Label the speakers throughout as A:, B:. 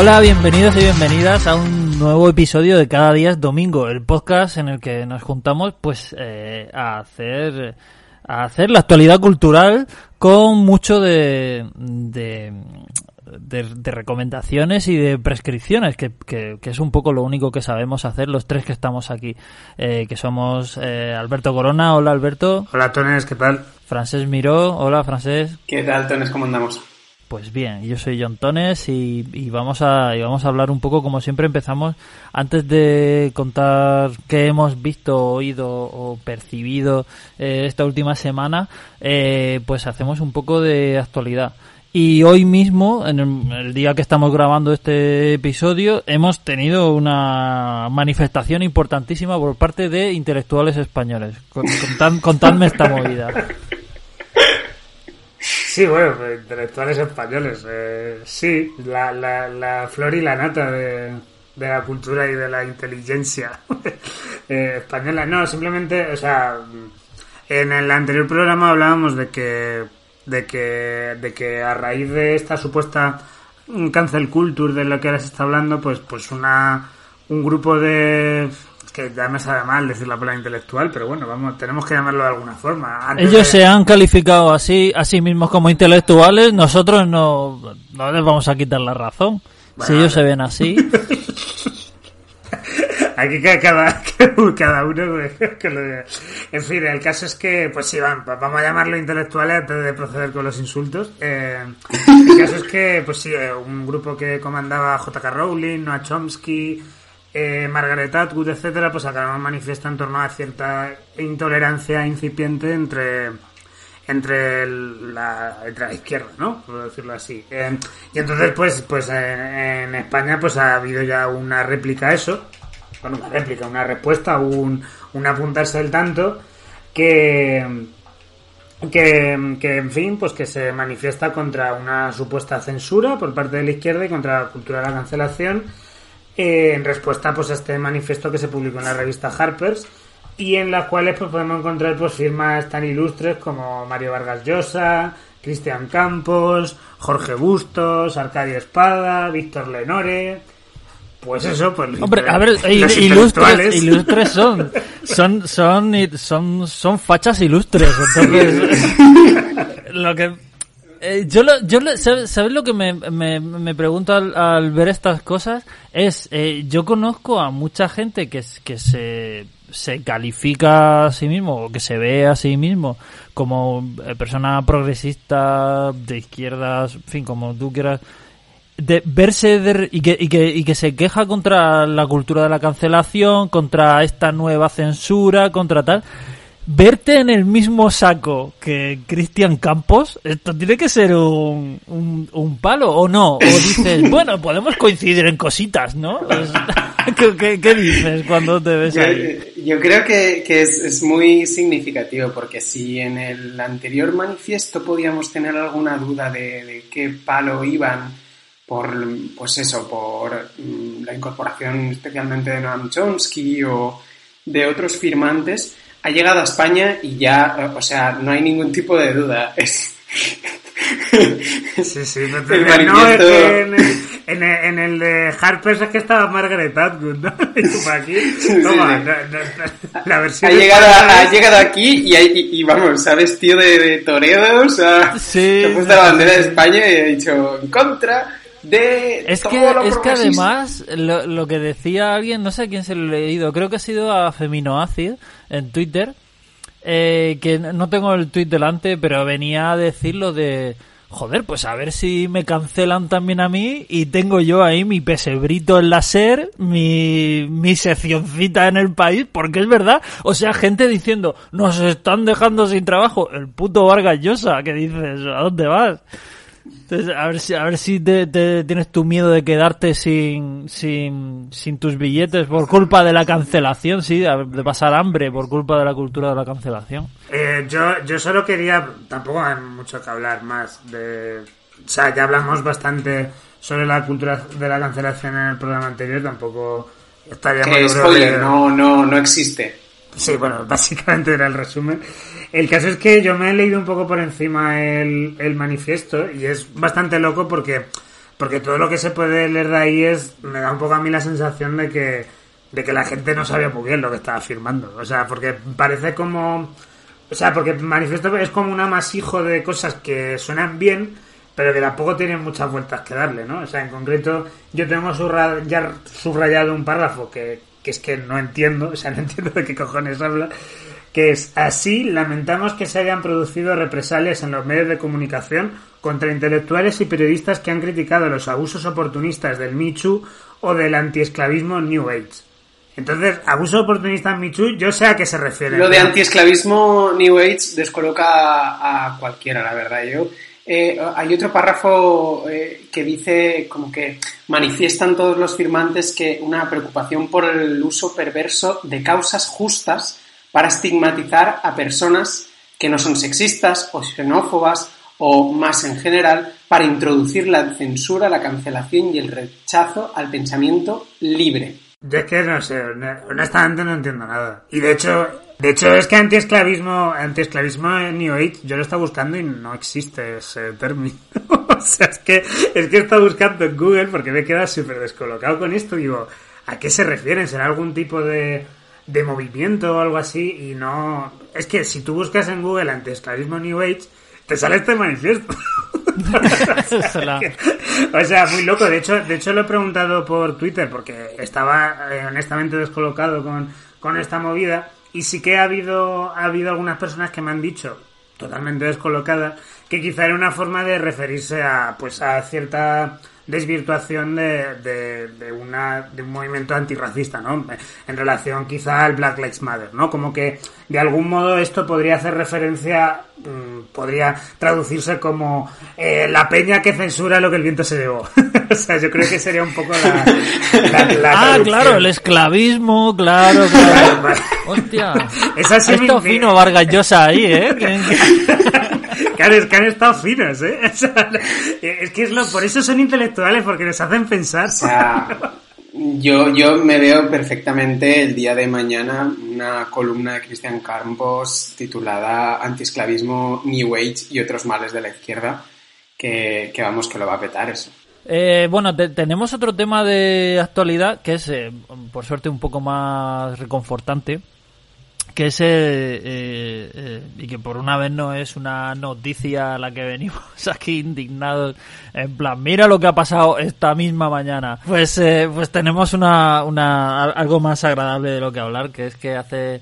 A: Hola, bienvenidos y bienvenidas a un nuevo episodio de Cada Día es Domingo, el podcast en el que nos juntamos pues eh, a hacer a hacer la actualidad cultural con mucho de, de, de, de recomendaciones y de prescripciones, que, que, que, es un poco lo único que sabemos hacer los tres que estamos aquí, eh, que somos eh, Alberto Corona, hola Alberto.
B: Hola Tones, ¿qué tal?
A: Francés Miró, hola Francés.
C: ¿Qué tal Tones, cómo andamos?
A: Pues bien, yo soy John Tones y, y, vamos a y vamos a hablar un poco como siempre empezamos antes de contar qué hemos visto, oído o percibido eh, esta última semana, eh, pues hacemos un poco de actualidad. Y hoy mismo, en el, día que estamos grabando este episodio, hemos tenido una manifestación importantísima por parte de intelectuales españoles. Contad, contadme esta movida.
B: Sí, bueno, intelectuales españoles. Eh, sí, la, la, la, flor y la nata de, de, la cultura y de la inteligencia eh, española. No, simplemente, o sea, en el anterior programa hablábamos de que, de que, de que a raíz de esta supuesta cancel culture de la que ahora se está hablando, pues, pues una, un grupo de que ya me sabe mal decir la palabra intelectual, pero bueno, vamos, tenemos que llamarlo de alguna forma.
A: Antes Ellos de... se han calificado así, a sí mismos como intelectuales, nosotros no, no les vamos a quitar la razón. Bueno, si ellos se ven así.
B: Aquí cada, cada uno que lo En fin, el caso es que, pues sí, van, vamos a llamarlo intelectuales antes de proceder con los insultos. Eh, el caso es que, pues sí, un grupo que comandaba J.K. Rowling, Noah Chomsky, eh, Margaret Atwood, etcétera, pues sacaron manifiesta en torno a cierta intolerancia incipiente entre entre la, entre la izquierda, ¿no? Por decirlo así. Eh, y entonces, pues, pues en, en, España, pues ha habido ya una réplica a eso, bueno, una réplica, una respuesta, un, un apuntarse del tanto que que, que, en fin, pues que se manifiesta contra una supuesta censura por parte de la izquierda y contra la cultura de la cancelación eh, en respuesta pues a este manifiesto que se publicó en la revista Harper's y en las cuales pues podemos encontrar pues firmas tan ilustres como Mario Vargas Llosa, Cristian Campos, Jorge Bustos, Arcadio Espada, Víctor Lenore, pues eso, pues
A: Hombre, a ver, ilustres, ilustres son, son, son, son, son fachas ilustres, entonces, lo que, eh, yo, lo, yo lo, ¿sabes, ¿sabes, lo que me, me, me pregunto al, ver estas cosas? Es, eh, yo conozco a mucha gente que, que se, se califica a sí mismo, o que se ve a sí mismo como persona progresista, de izquierdas, en fin, como tú quieras, de verse de, y, que, y, que, y que se queja contra la cultura de la cancelación, contra esta nueva censura, contra tal verte en el mismo saco que Cristian Campos, esto tiene que ser un, un, un, palo, ¿o no? O dices, bueno, podemos coincidir en cositas, ¿no? ¿Qué, ¿Qué, dices cuando te ves
C: yo,
A: ahí?
C: Yo creo que, que es, es, muy significativo, porque si en el anterior manifiesto podíamos tener alguna duda de, de qué palo iban por, pues eso, por mm, la incorporación especialmente de Noam Chomsky o de otros firmantes, ha llegado a España y ya, o sea, no hay ningún tipo de duda. Es...
B: Sí, sí, no, te... no es que en, el, en, el, en el de Harper's es que estaba Margaret Atwood, ¿no? Aquí, toma, sí, sí. La, la, versión...
C: Ha llegado, ha llegado aquí y, y, y, vamos, se ha vestido de, de Toredo, o sea,
A: sí,
C: se ha puesto la bandera de España y ha dicho en contra de
A: es
C: todo
A: que
C: lo
A: es que además lo, lo, que decía alguien no sé a quién se lo he leído creo que ha sido a Feminoacid en Twitter eh, que no tengo el tweet delante pero venía a decir lo de joder pues a ver si me cancelan también a mí y tengo yo ahí mi pesebrito en la SER mi mi seccioncita en el país porque es verdad o sea gente diciendo nos están dejando sin trabajo el puto Vargas Llosa que dices a dónde vas entonces, a ver si, a ver si te, te, tienes tu miedo de quedarte sin, sin, sin tus billetes por culpa de la cancelación, sí, de pasar hambre por culpa de la cultura de la cancelación.
B: Eh, yo, yo solo quería, tampoco hay mucho que hablar más de, o sea, ya hablamos bastante sobre la cultura de la cancelación en el programa anterior, tampoco estaríamos...
C: Que spoiler, no, no, no existe.
B: Sí, bueno, básicamente era el resumen. El caso es que yo me he leído un poco por encima el, el manifiesto y es bastante loco porque porque todo lo que se puede leer de ahí es, me da un poco a mí la sensación de que, de que la gente no sabía muy bien lo que estaba firmando. O sea, porque parece como, o sea, porque Manifiesto es como un amasijo de cosas que suenan bien, pero que tampoco tienen muchas vueltas que darle, ¿no? O sea, en concreto, yo tengo ya subrayado un párrafo que, que es que no entiendo, o sea, no entiendo de qué cojones habla, que es así, lamentamos que se hayan producido represalias en los medios de comunicación contra intelectuales y periodistas que han criticado los abusos oportunistas del Michu o del antiesclavismo New Age. Entonces, abuso oportunista en Michu, yo sé a qué se refiere.
C: Lo de antiesclavismo New Age descoloca a cualquiera, la verdad. Yo eh, hay otro párrafo eh, que dice como que manifiestan todos los firmantes que una preocupación por el uso perverso de causas justas para estigmatizar a personas que no son sexistas o xenófobas o más en general para introducir la censura, la cancelación y el rechazo al pensamiento libre.
B: Yo es que no sé, honestamente no entiendo nada. Y de hecho, de hecho es que antiesclavismo, antiesclavismo en New Age, yo lo estaba buscando y no existe ese término. o sea, es que, es que está buscando en Google porque me he quedado súper descolocado con esto. Digo, ¿a qué se refieren? ¿Será algún tipo de, de movimiento o algo así? Y no, es que si tú buscas en Google antiesclavismo New Age, te sale este manifiesto. o sea, muy loco. De hecho, de hecho lo he preguntado por Twitter porque estaba eh, honestamente descolocado con, con esta movida y sí que ha habido ha habido algunas personas que me han dicho totalmente descolocadas que quizá era una forma de referirse a pues a cierta desvirtuación de, de, una, de un movimiento antirracista, ¿no? En relación quizá al Black Lives Matter, ¿no? Como que de algún modo esto podría hacer referencia, mm, podría traducirse como eh, la peña que censura lo que el viento se llevó. o sea, yo creo que sería un poco la...
A: ah, claro, el esclavismo, claro, claro. Hostia. Es así Esto fino Vargas Llosa ahí, ¿eh?
B: que han, estado finos, ¿eh? es que es lo, por eso son intelectuales, porque les hacen pensar.
C: O sea, yo, yo me veo perfectamente el día de mañana una columna de Cristian Campos titulada Antiesclavismo, New Age y otros males de la izquierda, que, vamos, que lo va a petar eso.
A: Eh, bueno, tenemos otro tema de actualidad que es, eh, por suerte, un poco más reconfortante que es eh, eh, y que por una vez no es una noticia a la que venimos aquí indignados en plan mira lo que ha pasado esta misma mañana pues eh, pues tenemos una, una algo más agradable de lo que hablar que es que hace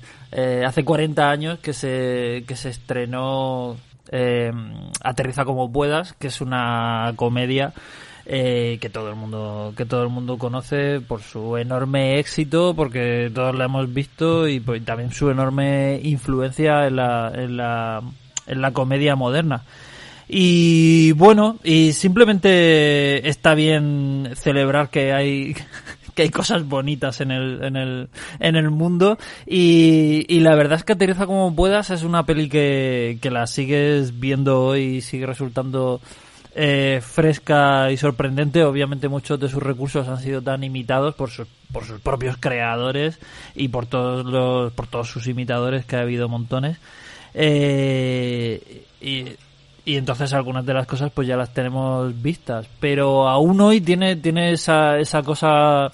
A: hace 40 años que se que se estrenó aterriza como puedas que es una comedia eh, que todo el mundo que todo el mundo conoce por su enorme éxito porque todos la hemos visto y pues, también su enorme influencia en la, en la, en la comedia moderna. Y bueno y simplemente está bien celebrar que hay que hay cosas bonitas en el, en el, en el mundo. Y, y la verdad es que Aterriza como puedas es una peli que, que la sigues viendo hoy y sigue resultando eh, fresca y sorprendente. Obviamente muchos de sus recursos han sido tan imitados por sus, por sus propios creadores y por todos los, por todos sus imitadores que ha habido montones. Eh, y, y entonces algunas de las cosas pues ya las tenemos vistas. Pero aún hoy tiene, tiene esa, esa cosa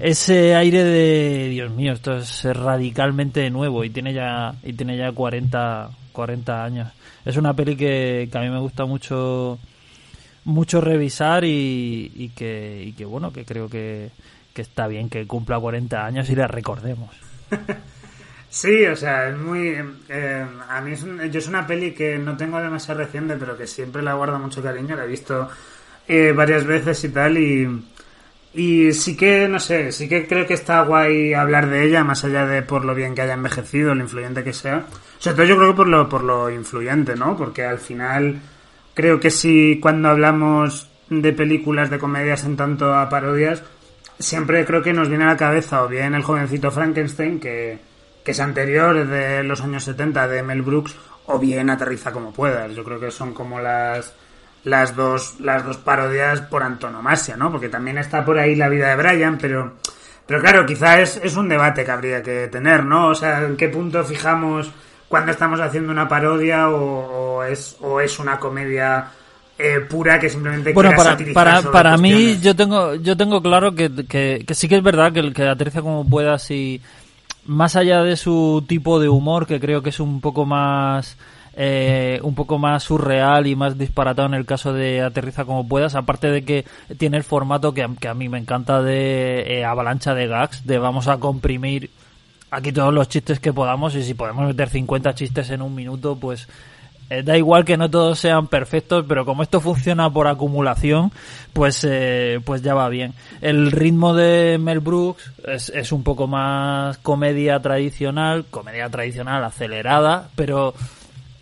A: ese aire de Dios mío, esto es radicalmente nuevo y tiene ya y tiene ya 40 40 años es una peli que, a mí me gusta mucho mucho revisar y, que, que bueno, que creo que, está bien que cumpla 40 años y la recordemos.
B: Sí, o sea, es muy... Eh, a mí es yo es una peli que no tengo demasiado reciente, pero que siempre la guardo mucho cariño, la he visto eh, varias veces y tal, y, y sí que, no sé, sí que creo que está guay hablar de ella, más allá de por lo bien que haya envejecido, lo influyente que sea. Sobre todo yo creo que por lo, por lo influyente, ¿no? Porque al final creo que si cuando hablamos de películas de comedias en tanto a parodias, siempre creo que nos viene a la cabeza o bien el jovencito Frankenstein, que, que es anterior de los años 70 de Mel Brooks, o bien Aterriza como puedas. Yo creo que son como las las dos las dos parodias por antonomasia, ¿no? Porque también está por ahí la vida de Brian, pero pero claro, quizás es, es un debate que habría que tener, ¿no? O sea, ¿en qué punto fijamos cuando estamos haciendo una parodia o, es, o es una comedia eh, pura que simplemente
A: bueno para para, para mí yo tengo yo tengo claro que, que, que, sí que es verdad que el que aterriza como puedas y más allá de su tipo de humor que creo que es un poco más eh, un poco más surreal y más disparatado en el caso de Aterriza como puedas, aparte de que tiene el formato que, a mí me encanta de eh, avalancha de gags, de vamos a comprimir aquí todos los chistes que podamos y si podemos meter 50 chistes en un minuto, pues eh, da igual que no todos sean perfectos, pero como esto funciona por acumulación, pues, pues ya va bien. El ritmo de Mel Brooks es, es un poco más comedia tradicional, comedia tradicional acelerada, pero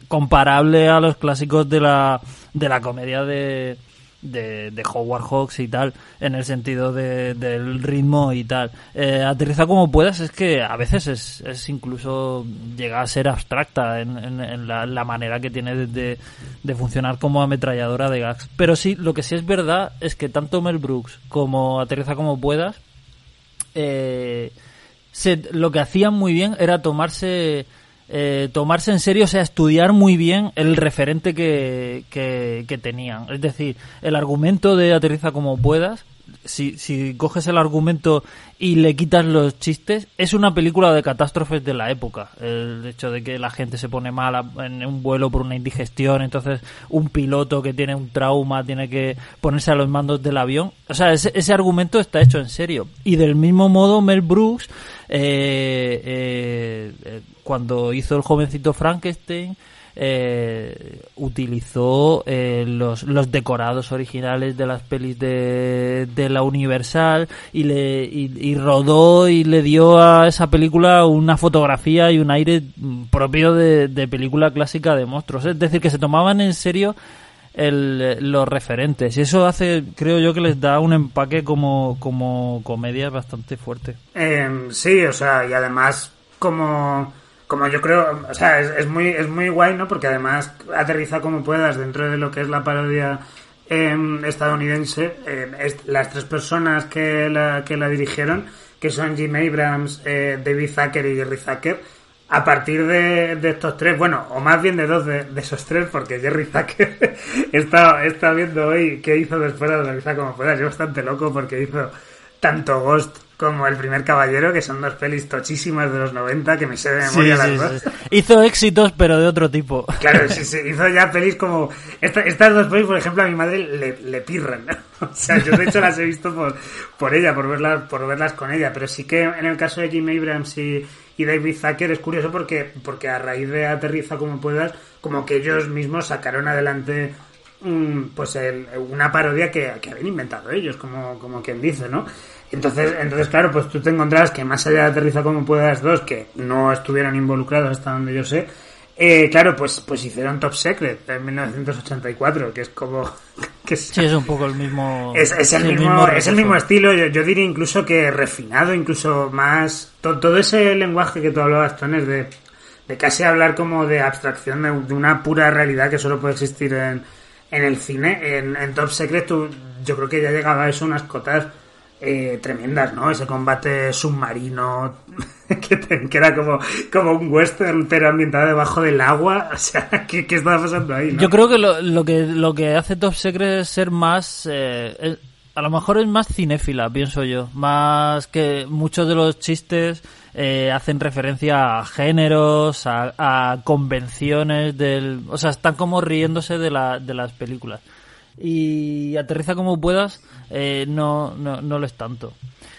A: comparable a los clásicos de la, de la comedia de, de, de Howard Hawks y tal, en el sentido de, del ritmo y tal. Eh, aterriza como puedas, es que a veces es, es incluso llega a ser abstracta en, en, la, manera que tiene de, de, funcionar como ametralladora de gags. Pero sí, lo que sí es verdad es que tanto Mel Brooks como Aterriza como puedas, eh, lo que hacían muy bien era tomarse eh, tomarse en serio, o sea, estudiar muy bien el referente que, que, tenían. Es decir, el argumento de aterriza como puedas, si, si coges el argumento y le quitas los chistes, es una película de catástrofes de la época. El hecho de que la gente se pone mala en un vuelo por una indigestión, entonces un piloto que tiene un trauma tiene que ponerse a los mandos del avión. O sea, ese, ese argumento está hecho en serio. Y del mismo modo, Mel Brooks, eh, eh, eh cuando hizo el jovencito Frankenstein, eh, utilizó eh, los, los decorados originales de las pelis de, de la Universal y, le, y, rodó y le dio a esa película una fotografía y un aire propio de, de película clásica de monstruos. Es decir, que se tomaban en serio el, los referentes. Y eso hace, creo yo, que les da un empaque como, como comedia bastante fuerte.
B: Eh, sí, o sea, y además como como yo creo, o sea, es, muy es muy guay, ¿no? Porque además aterriza como puedas dentro de lo que es la parodia em, estadounidense. Em, las tres personas que la, que la dirigieron, que son Jim Abrams, eh, David Zucker y Jerry Zucker, a partir de, estos tres, bueno, o más bien de dos de, esos tres, porque Jerry Zucker está, está viendo hoy qué hizo después de aterriza como puedas. Yo bastante loco porque hizo tanto Ghost como El primer caballero, que son dos pelis tochísimas de los 90 que me sé de memoria las dos.
A: Hizo éxitos, pero de otro tipo.
B: Claro, sí, sí, hizo ya pelis como... estas dos pelis, por ejemplo, a mi madre le, le pirran. O sea, yo de hecho las he visto por, por ella, por verlas, por verlas con ella, pero sí que en el caso de Jim Abrams y, y David Zucker es curioso porque, porque a raíz de Aterriza como puedas, como que ellos mismos sacaron adelante pues el, una parodia que, que habían inventado ellos, como, como quien dice, ¿no? Entonces, entonces, claro, pues tú te encontrarás que más allá de Aterriza como puedas dos, que no estuvieron involucrados hasta donde yo sé, eh, claro, pues, pues hicieron Top Secret en 1984, que es como... Que
A: sí, es un poco el mismo...
B: Es, el, mismo, es el mismo estilo, yo, diría incluso que refinado, incluso más... todo ese lenguaje que tú hablabas, Tones, de, de casi hablar como de abstracción, de, una pura realidad que solo puede existir en, en el cine. En, en Top Secret tú, yo creo que ya llegaba a eso unas cotas eh, tremendas, ¿no? Ese combate submarino que, era como, como un western pero ambientado debajo del agua. O sea, ¿qué, qué estaba pasando ahí?
A: Yo creo que lo, lo que lo que hace Top Secret es ser más... Eh, a lo mejor es más cinéfila, pienso yo. Más que muchos de los chistes eh, hacen referencia a géneros, a, a, convenciones del... O sea, están como riéndose de, la, de las películas y aterriza como puedas, eh, no, no, no lo es tanto.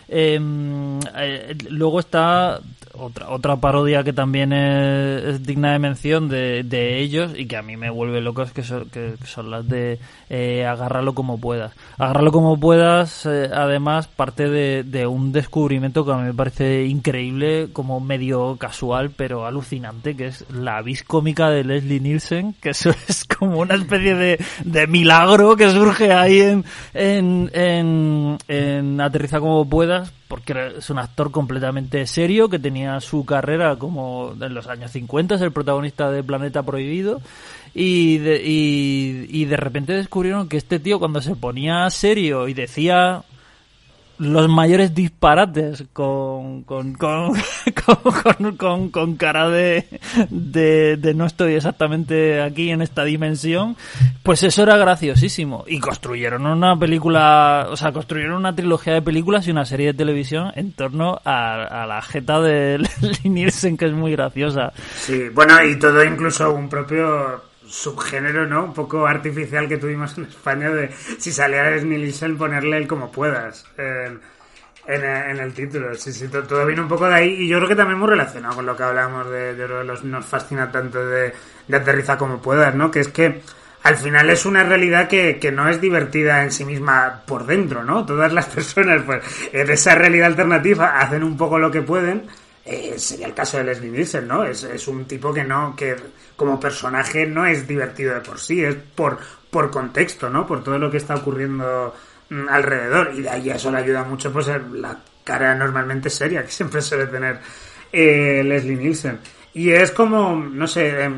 A: Em, eh, luego está otra, otra parodia que también es, digna de mención de, de, ellos y que a mí me vuelve locos que son, que son las de eh, agarrarlo como puedas. Agarrarlo como puedas, eh, además, parte de, de, un descubrimiento que a mí me parece increíble, como medio casual, pero alucinante, que es la vis cómica de Leslie Nielsen, que eso es como una especie de, de milagro que surge ahí en, en, en, en Aterriza como puedas porque es un actor completamente serio que tenía su carrera como en los años 50, es el protagonista de Planeta Prohibido y de, y, de repente descubrieron que este tío cuando se ponía serio y decía los mayores disparates con, con, con, con, con, cara de, de, de, no estoy exactamente aquí en esta dimensión, pues eso era graciosísimo. Y construyeron una película, o sea, construyeron una trilogía de películas y una serie de televisión en torno a, la jeta de Nielsen, que es muy graciosa.
B: Sí, bueno, y todo incluso un propio subgénero, ¿no? Un poco artificial que tuvimos en España de si salía Nielsen ponerle el como puedas en, el título. Sí, sí, todo, viene un poco de ahí y yo creo que también muy relacionado con lo que hablamos de, de los, nos fascina tanto de, de aterriza como puedas, ¿no? Que es que al final es una realidad que, que, no es divertida en sí misma por dentro, ¿no? Todas las personas, pues, en esa realidad alternativa hacen un poco lo que pueden. Eh, sería el caso de Leslie Nielsen, ¿no? Es, es un tipo que no, que como personaje no es divertido de por sí, es por, por contexto, ¿no? Por todo lo que está ocurriendo mm, alrededor. Y de ahí eso le ayuda mucho, pues, la cara normalmente seria que siempre suele tener eh, Leslie Nielsen. Y es como, no sé,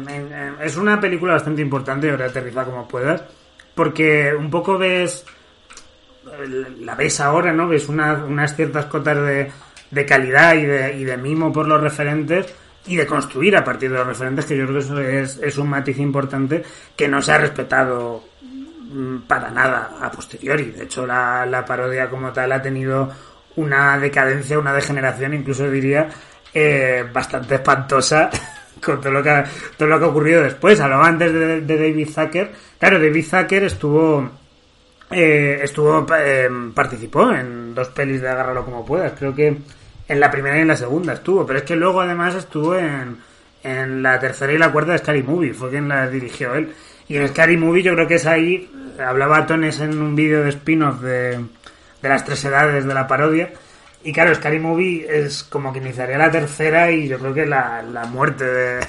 B: es una película bastante importante, ahora aterriza como puedas, porque un poco ves, la ves ahora, ¿no? Ves unas ciertas cotas de, de calidad y de, y de mimo por los referentes, y de construir a partir de los referentes, que yo creo que eso es, es un matiz importante que no se ha respetado mm, para nada a posteriori. De hecho, la, la parodia como tal ha tenido una decadencia, una degeneración, incluso diría, eh, bastante espantosa con todo lo que ha, todo lo que ha ocurrido después. Hablaba antes de, David Zucker. Claro, David Zucker estuvo eh, estuvo eh, participó en dos pelis de Agárralo como puedas. Creo que en la primera y en la segunda estuvo, pero es que luego además estuvo en, en la tercera y la cuarta de Scary Movie, fue quien la dirigió él. Y en Scary Movie yo creo que es ahí, hablaba Tones en un vídeo de spin-off de, de las tres edades de la parodia, y claro, Scary Movie es como que iniciaría la tercera y yo creo que la, la muerte de,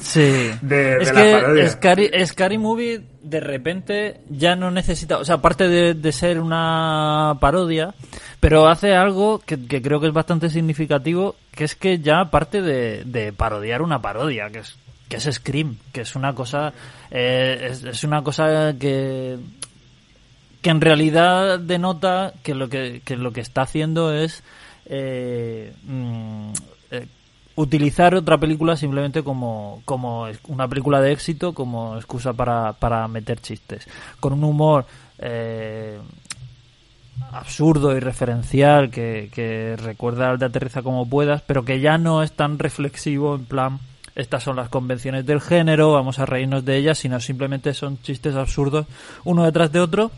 A: sí.
B: de,
A: es que
B: parodia.
A: Scary, Scary Movie de repente ya no necesita, o sea, aparte de, de ser una parodia, pero hace algo que, que, creo que es bastante significativo, que es que ya aparte de, de parodiar una parodia, que es que es Scream, que es una cosa eh, es, es, una cosa que que en realidad denota que lo que, que lo que está haciendo es eh, mm, utilizar otra película simplemente como, como una película de éxito, como excusa para, para meter chistes. Con un humor eh, absurdo y referencial que, que recuerda al de Aterriza como puedas, pero que ya no es tan reflexivo en plan estas son las convenciones del género, vamos a reírnos de ellas, sino simplemente son chistes absurdos uno detrás de otro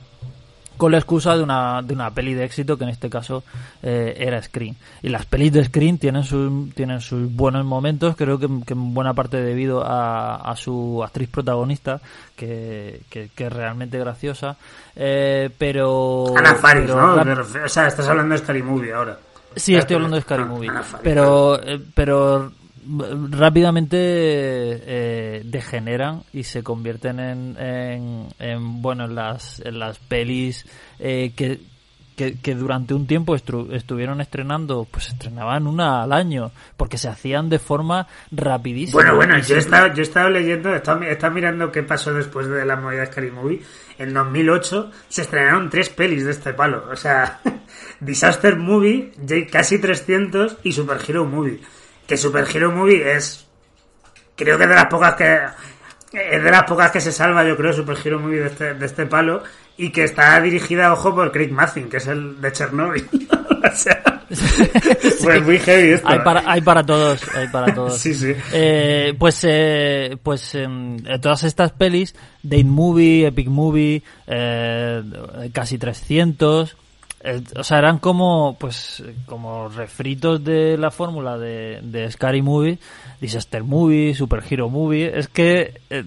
A: con la excusa de una, de una peli de éxito que en este caso eh, era Screen. Y las pelis de Screen tienen, sus tienen sus buenos momentos, creo que, que en buena parte debido a, a su actriz protagonista, que, que, que es realmente graciosa, eh, pero...
B: Ana Faris,
A: pero
B: ¿no?
A: la-
B: O sea, estás hablando de Scary Movie ahora.
A: Sí, estoy hablando de Scary Movie. Pero, eh, pero rápidamente eh, degeneran y se convierten en, en, en, bueno en las en las pelis eh, que, que, que durante un tiempo estru- estuvieron estrenando pues estrenaban una al año porque se hacían de forma rapidísima
B: Bueno, bueno, yo he estado, yo he estado leyendo, he estado, he estado mirando qué pasó después de la movida de Scary Movie. En 2008 se estrenaron tres pelis de este palo. O sea, Disaster Movie, casi 300 y Super Hero Movie. Que Super Hero Movie es, creo que de las pocas que, es de las pocas que se salva, yo creo, Super Hero Movie de este, de este palo. Y que está dirigida, ojo, por Craig Mazin, que es el de Chernobyl. o sea, pues muy heavy esto.
A: hay para hay para todos hay para todos
B: Sí, sí.
A: Eh, pues eh, pues em, eh, todas estas pelis Date Movie Epic Movie eh, casi 300 eh, o sea eran como pues como refritos de la fórmula de, de Scary Movie Disaster Movie Super Hero Movie es que eh,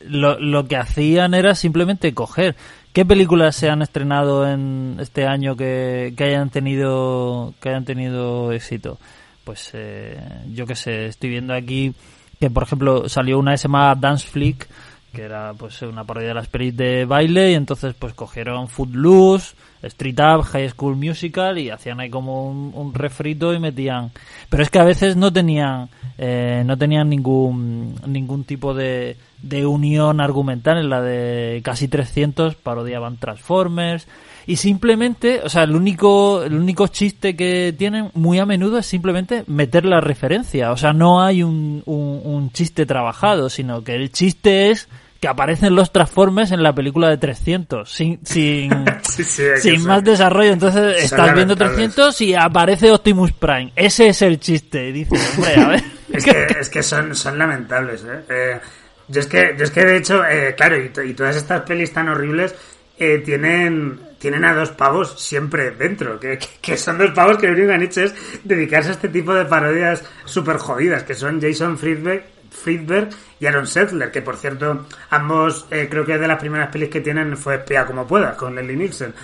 A: lo, lo que hacían era simplemente coger ¿Qué películas se han estrenado en este año que, que hayan tenido que hayan tenido éxito? Pues eh, yo qué sé, estoy viendo aquí que por ejemplo salió una llama Dance Flick, que era pues una parodia de las pelis de baile y entonces pues cogieron Footloose, Street Up, High School Musical y hacían ahí como un, refrito y metían. Pero es que a veces no tenían, eh, no tenían ningún, ningún tipo de, de unión argumental. En la de casi 300 parodiaban Transformers y simplemente, o sea, el único, el único chiste que tienen muy a menudo es simplemente meter la referencia. O sea, no hay un, un, chiste trabajado, sino que el chiste es que aparecen los Transformers en la película de 300, sin, sin, sin más desarrollo. Entonces estás viendo 300 y aparece Optimus Prime. Ese es el chiste. Y dices, hombre, a ver.
B: es, que, es que son, son lamentables, ¿eh? eh yo es que, yo es que de hecho, eh, claro, y, y, todas estas pelis tan horribles eh, tienen, tienen a dos pavos siempre dentro, que, que, son dos pavos que lo único que han hecho es dedicarse a este tipo de parodias súper jodidas, que son Jason Friedberg, Friedberg y Aaron Settler, que por cierto, ambos eh, creo que de las primeras pelis que tienen fue Espía como pueda, con Leslie Nielsen.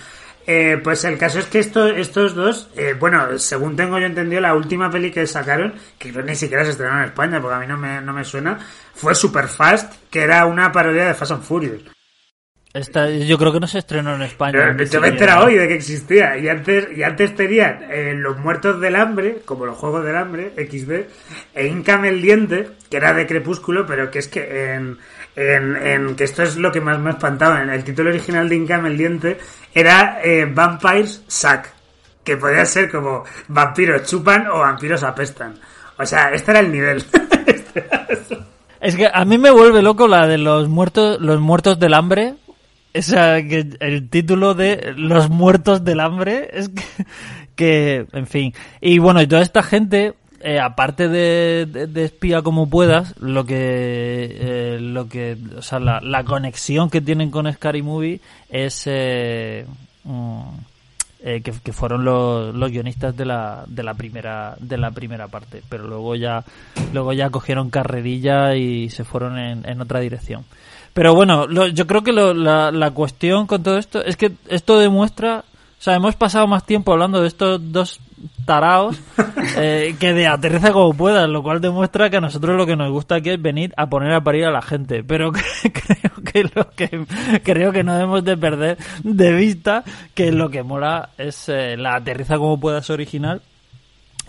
B: Eh, pues el caso es que esto, estos dos, eh, bueno, según tengo yo entendido, la última peli que sacaron, que ni siquiera se estrenó en España, porque a mí no me, no me suena, fue Super Fast, que era una parodia de Fast and Furious.
A: Esta, yo creo que no se estrenó en España.
B: yo me he enterado hoy de que existía. Y antes, y antes tenían eh, Los Muertos del Hambre, como los Juegos del Hambre, XD, e Incame el Diente, que era de Crepúsculo, pero que es que en, en, que esto es lo que más me ha espantado. En el título original de Incame el Diente era eh, Vampires Suck, que podía ser como vampiros chupan o vampiros apestan. O sea, este era el nivel.
A: es que a mí me vuelve loco la de los muertos, los muertos del hambre, esa, que el título de Los muertos del hambre es que, en fin. Y bueno, y toda esta gente, eh, aparte de, de, espía como puedas, lo que, eh, lo que, o sea, la, la, conexión que tienen con Scary Movie es, eh, mm, que, que, fueron los, los guionistas de la, de la primera, de la primera parte. Pero luego ya, luego ya cogieron carrerilla y se fueron en, en otra dirección. Pero bueno, yo creo que la, la cuestión con todo esto es que esto demuestra, o sea, hemos pasado más tiempo hablando de estos dos taraos eh, que de aterriza como puedas, lo cual demuestra que a nosotros lo que nos gusta aquí es venir a poner a parir a la gente. Pero creo que lo que creo que no debemos de perder de vista que lo que mola es eh, la aterriza como puedas original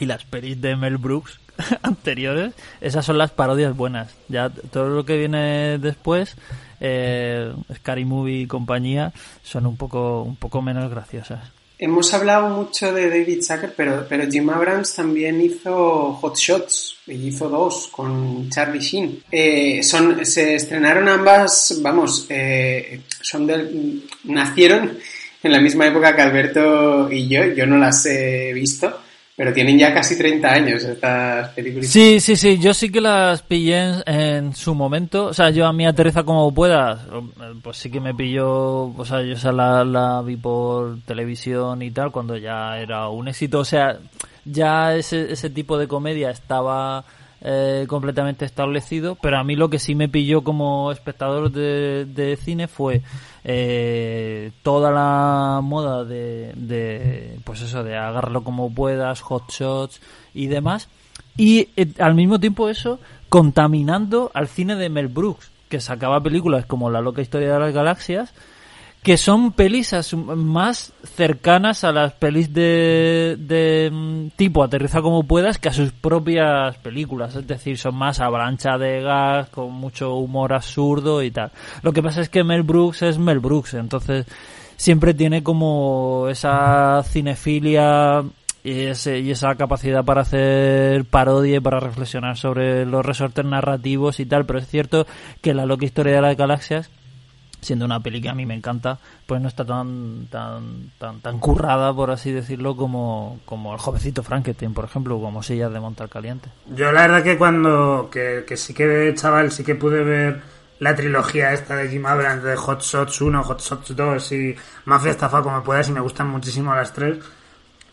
A: y las pelis de Mel Brooks anteriores, esas son las parodias buenas. Ya todo lo que viene después, eh, Scary Movie y compañía, son un poco, un poco menos graciosas.
C: Hemos hablado mucho de David Zucker, pero, pero Jim Abrams también hizo Hot Shots, y hizo dos con Charlie Sheen. Eh, son, se estrenaron ambas, vamos, eh, son del, nacieron en la misma época que Alberto y yo, yo no las he visto, pero tienen ya casi 30 años estas películas.
A: Sí, sí, sí, yo sí que las pillé en, su momento. O sea, yo a mí aterriza como puedas, pues sí que me pilló, o sea, yo la, la vi por televisión y tal, cuando ya era un éxito. O sea, ya ese, ese tipo de comedia estaba eh, completamente establecido, pero a mí lo que sí me pilló como espectador de, cine fue eh, toda la moda de, de, pues eso, de agarrarlo como puedas, hot shots y demás, y eh, al mismo tiempo eso contaminando al cine de Mel Brooks, que sacaba películas como La loca historia de las galaxias, que son pelis más cercanas a las pelis de, de mm, tipo aterriza como puedas que a sus propias películas, es decir, son más avalancha de gas, con mucho humor absurdo y tal. Lo que pasa es que Mel Brooks es Mel Brooks, entonces siempre tiene como esa cinefilia y, ese, y esa capacidad para hacer parodia y para reflexionar sobre los resortes narrativos y tal, pero es cierto que la loca historia de las galaxias siendo una peli que a mí me encanta, pues no está tan tan tan, tan currada, por así decirlo, como, como el jovencito Frankenstein, por ejemplo, o como Sillas de Montar Caliente.
B: Yo la verdad que cuando, que, que sí que de chaval, sí que pude ver la trilogía esta de Jim Abrams de Hot Shots 1, Hot Shots 2 y Mafia Estafa como puedas y me gustan muchísimo las tres.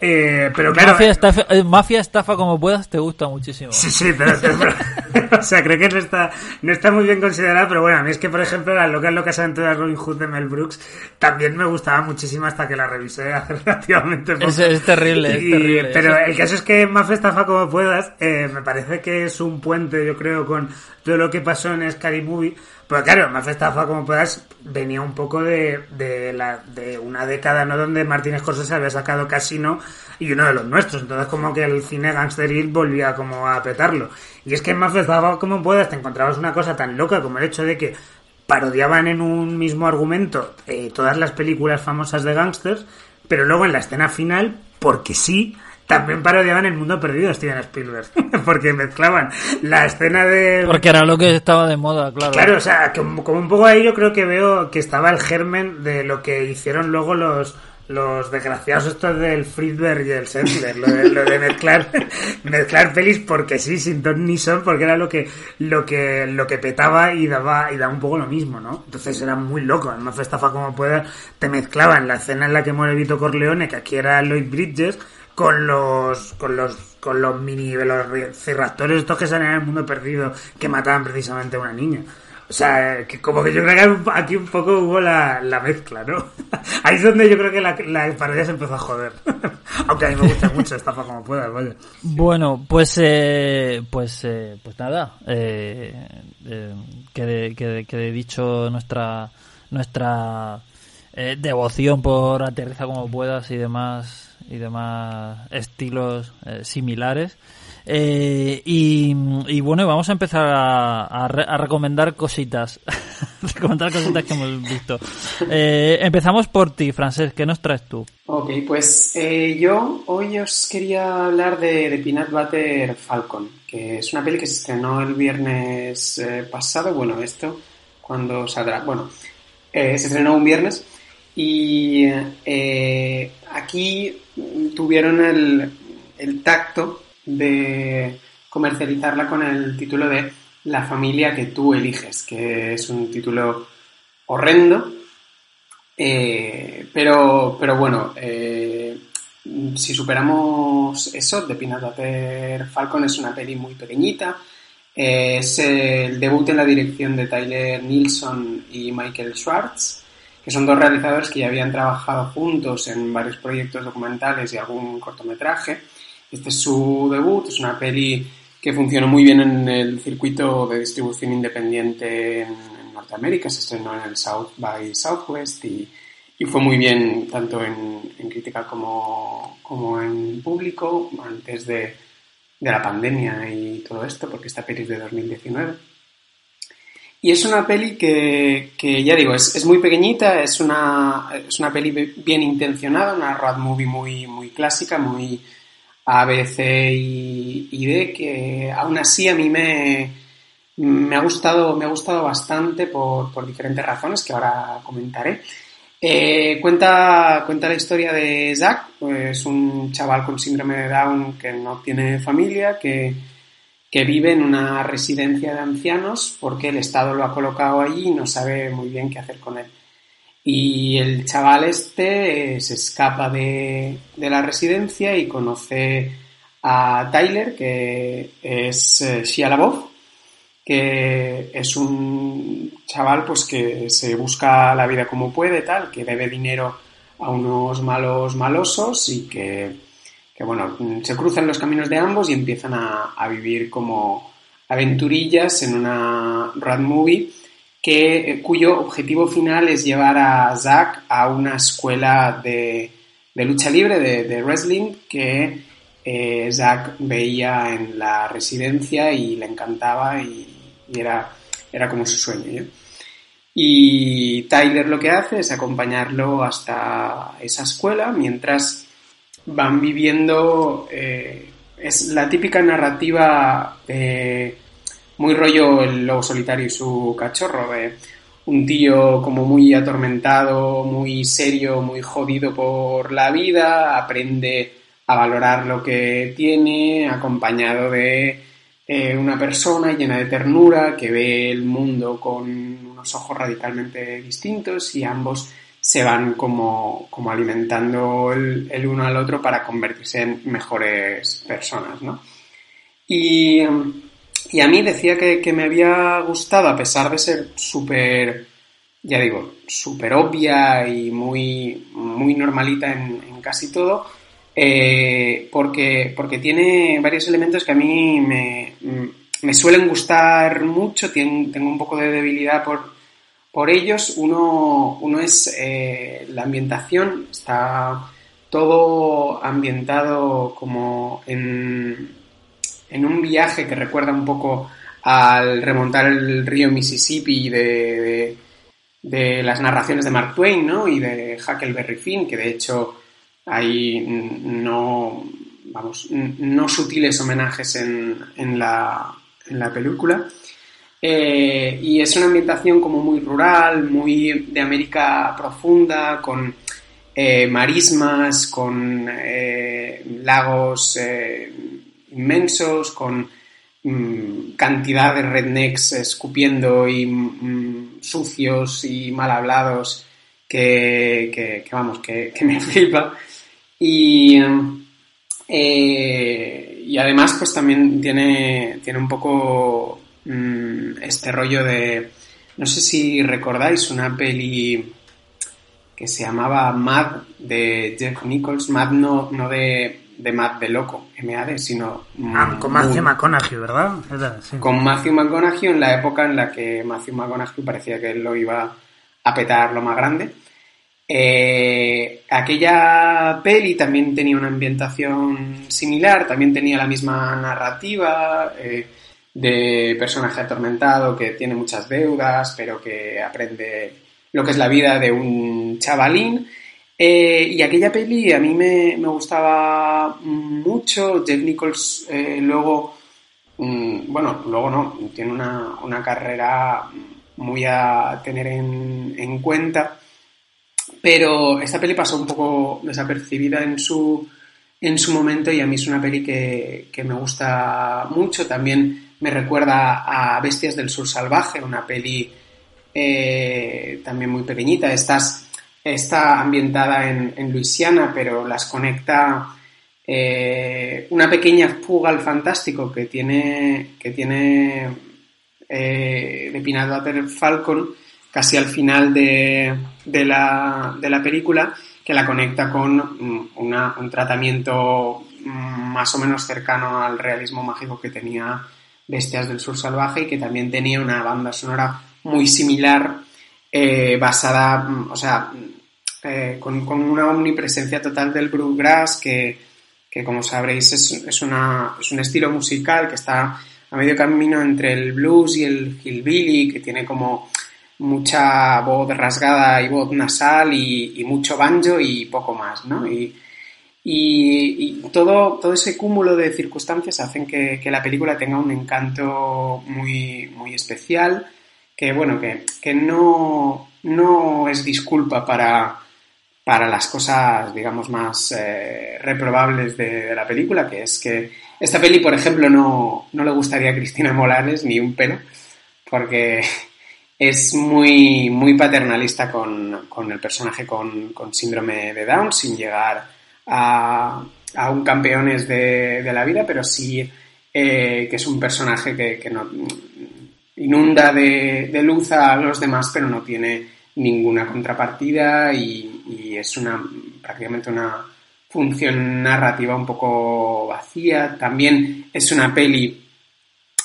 B: Eh, pero claro.
A: Mafia estafa, eh, mafia estafa como puedas te gusta muchísimo.
B: Sí, sí, pero, o sea, creo que no está, no está muy bien considerada, pero bueno, a mí es que, por ejemplo, las locas locas aventuras Robin Hood de Mel Brooks también me gustaba muchísimo hasta que la revisé hace relativamente poco.
A: Es, es terrible, es terrible.
B: Pero el caso es que Mafia estafa como puedas, eh, me parece que es un puente, yo creo, con todo lo que pasó en Scary Movie pues claro, más estafa como puedas venía un poco de, de, la, de una década no donde Martínez Scorsese había sacado Casino y uno de los nuestros. Entonces como que el cine gangsteril volvía como a petarlo. Y es que en Más estafa como puedas te encontrabas una cosa tan loca como el hecho de que parodiaban en un mismo argumento eh, todas las películas famosas de gangsters, pero luego en la escena final, porque sí, también parodiaban el mundo perdido Steven Spielberg, porque mezclaban la escena de...
A: Porque era lo que estaba de moda, claro.
B: Claro, o sea, como, un poco ahí yo creo que veo que estaba el germen de lo que hicieron luego los los desgraciados estos del Friedberg y el Sendler, lo de, lo de mezclar mezclar pelis porque sí, sin ton ni son, porque era lo que lo que lo que petaba y daba y daba un poco lo mismo, ¿no? Entonces era muy loco, además estafa como pueda, te mezclaban la escena en la que muere Vito Corleone, que aquí era Lloyd Bridges, con los con los con los mini los cerractores estos que salen en el mundo perdido que mataban precisamente a una niña. O sea, que como que yo creo que aquí un poco hubo la, la mezcla, ¿no? Ahí es donde yo creo que la, la parodia se empezó a joder. Aunque a mí me gusta mucho estafa como puedas, vaya.
A: Bueno, pues eh, pues eh, pues nada, eh, eh, que, que, que he dicho nuestra nuestra eh, devoción por aterriza como puedas y demás y demás estilos eh, similares. Eh, y, bueno, vamos a empezar a, a, recomendar cositas. recomendar cositas que hemos visto. Eh, empezamos por ti, Francés, ¿qué nos traes tú?
C: Ok, pues eh, yo hoy os quería hablar de, de, Peanut Butter Falcon, que es una peli que se estrenó el viernes eh, pasado. Bueno, esto, cuando saldrá. Bueno, se estrenó un viernes. Y aquí tuvieron el, el tacto de comercializarla con el título de La familia que tú eliges, que es un título horrendo, eh, pero, pero bueno, eh, si superamos eso, The Peanut Falcon es una peli muy pequeñita, es el debut en la dirección de Tyler Nilsson y Michael Schwartz, que son dos realizadores que ya habían trabajado juntos en varios proyectos documentales y algún cortometraje. Este es su debut, es una peli que funcionó muy bien en el circuito de distribución independiente en, Norteamérica, se estrenó en el South by Southwest y, y fue muy bien tanto en, en crítica como, como, en público antes de, de la pandemia y todo esto, porque esta peli es de 2019. Y es una peli que, que ya digo, es, es, muy pequeñita, es una, es una peli bien intencionada, una road movie muy, muy clásica, muy A, B, C y, D, que aún así a mí me, me, ha, gustado, me ha gustado bastante por, por diferentes razones que ahora comentaré. Eh, cuenta, cuenta la historia de Zack, pues un chaval con síndrome de Down que no tiene familia, que que vive en una residencia de ancianos porque el Estado lo ha colocado allí y no sabe muy bien qué hacer con él. Y el chaval este eh, se escapa de, de, la residencia y conoce a Tyler, que es eh, Shia LaBeouf, que es un chaval pues que se busca la vida como puede, tal, que debe dinero a unos malos malosos y que que bueno, se cruzan los caminos de ambos y empiezan a, a vivir como aventurillas en una road movie que, eh, cuyo objetivo final es llevar a Zack a una escuela de, de lucha libre, de, de wrestling, que eh, Zack veía en la residencia y le encantaba y, era, era como su sueño. Y Tyler lo que hace es acompañarlo hasta esa escuela mientras van viviendo, eh, es la típica narrativa de muy rollo el lobo solitario y su cachorro, de un tío como muy atormentado, muy serio, muy jodido por la vida, aprende a valorar lo que tiene, acompañado de eh, una persona llena de ternura que ve el mundo con unos ojos radicalmente distintos y ambos se van como, como alimentando el, uno al otro para convertirse en mejores personas, ¿no? Y, y a mí decía que, que, me había gustado, a pesar de ser súper, ya digo, súper obvia y muy, muy normalita en, casi todo, eh, porque, porque tiene varios elementos que a mí me, me suelen gustar mucho, tengo un poco de debilidad por, por ellos. Uno, uno es eh, la ambientación, está todo ambientado como en, en, un viaje que recuerda un poco al remontar el río Mississippi de, de, las narraciones de Mark Twain ¿no? y de Huckleberry Finn, que de hecho hay no, vamos, no sutiles homenajes en, en, la, en la película. Eh, y es una ambientación como muy rural, muy de América profunda, con eh, marismas, con eh, lagos inmensos, con mm, cantidad de rednecks escupiendo y mm, sucios y mal hablados que, que, vamos, que, que me flipa. Y, y además, pues también tiene, tiene un poco mmm, este rollo de. No sé si recordáis una peli que se llamaba Mad de Jeff Nichols. Mad no, no de, de Mad de loco, MAD, sino.
B: Ah, con Matthew McConaughey, ¿verdad?
C: Sí. Con Matthew McConaughey en la época en la que Matthew McConaughey parecía que él lo iba a petar lo más grande. Eh, aquella peli también tenía una ambientación similar, también tenía la misma narrativa eh, de personaje atormentado que tiene muchas deudas, pero que aprende lo que es la vida de un chavalín. Eh, y aquella peli a mí me, me gustaba mucho. Jeff Nichols eh, luego, mmm, bueno, luego no, tiene una, una carrera muy a tener en, en cuenta pero esta peli pasó un poco desapercibida en su, en su momento y a mí es una peli que, que me gusta mucho. También me recuerda a Bestias del Sur Salvaje, una peli eh, también muy pequeñita. Está ambientada en, en Luisiana, pero las conecta eh, una pequeña fuga al fantástico que tiene, que tiene eh, Falcon casi al final de, la, de la película, que la conecta con mm, un tratamiento mm, más o menos cercano al realismo mágico que tenía Bestias del Sur Salvaje y que también tenía una banda sonora muy similar, eh, basada, mm, o sea, eh, con, una omnipresencia total del bluegrass, que, que como sabréis es, es un estilo musical que está a medio camino entre el blues y el hillbilly, que tiene como mucha voz rasgada y voz nasal y, y mucho banjo y poco más, ¿no? Y, y, todo, todo ese cúmulo de circunstancias hacen que, que, la película tenga un encanto muy, muy especial, que bueno, que, que no, no es disculpa para, para las cosas, digamos, más eh, reprobables de, de, la película, que es que esta peli, por ejemplo, no, no le gustaría a Cristina Morales ni un pelo, porque es muy, muy paternalista con, con el personaje con, con, síndrome de Down, sin llegar a, un campeones de, de, la vida, pero sí eh, que es un personaje que, que no, inunda de, de, luz a los demás, pero no tiene ninguna contrapartida y, y es una prácticamente una función narrativa un poco vacía. También es una peli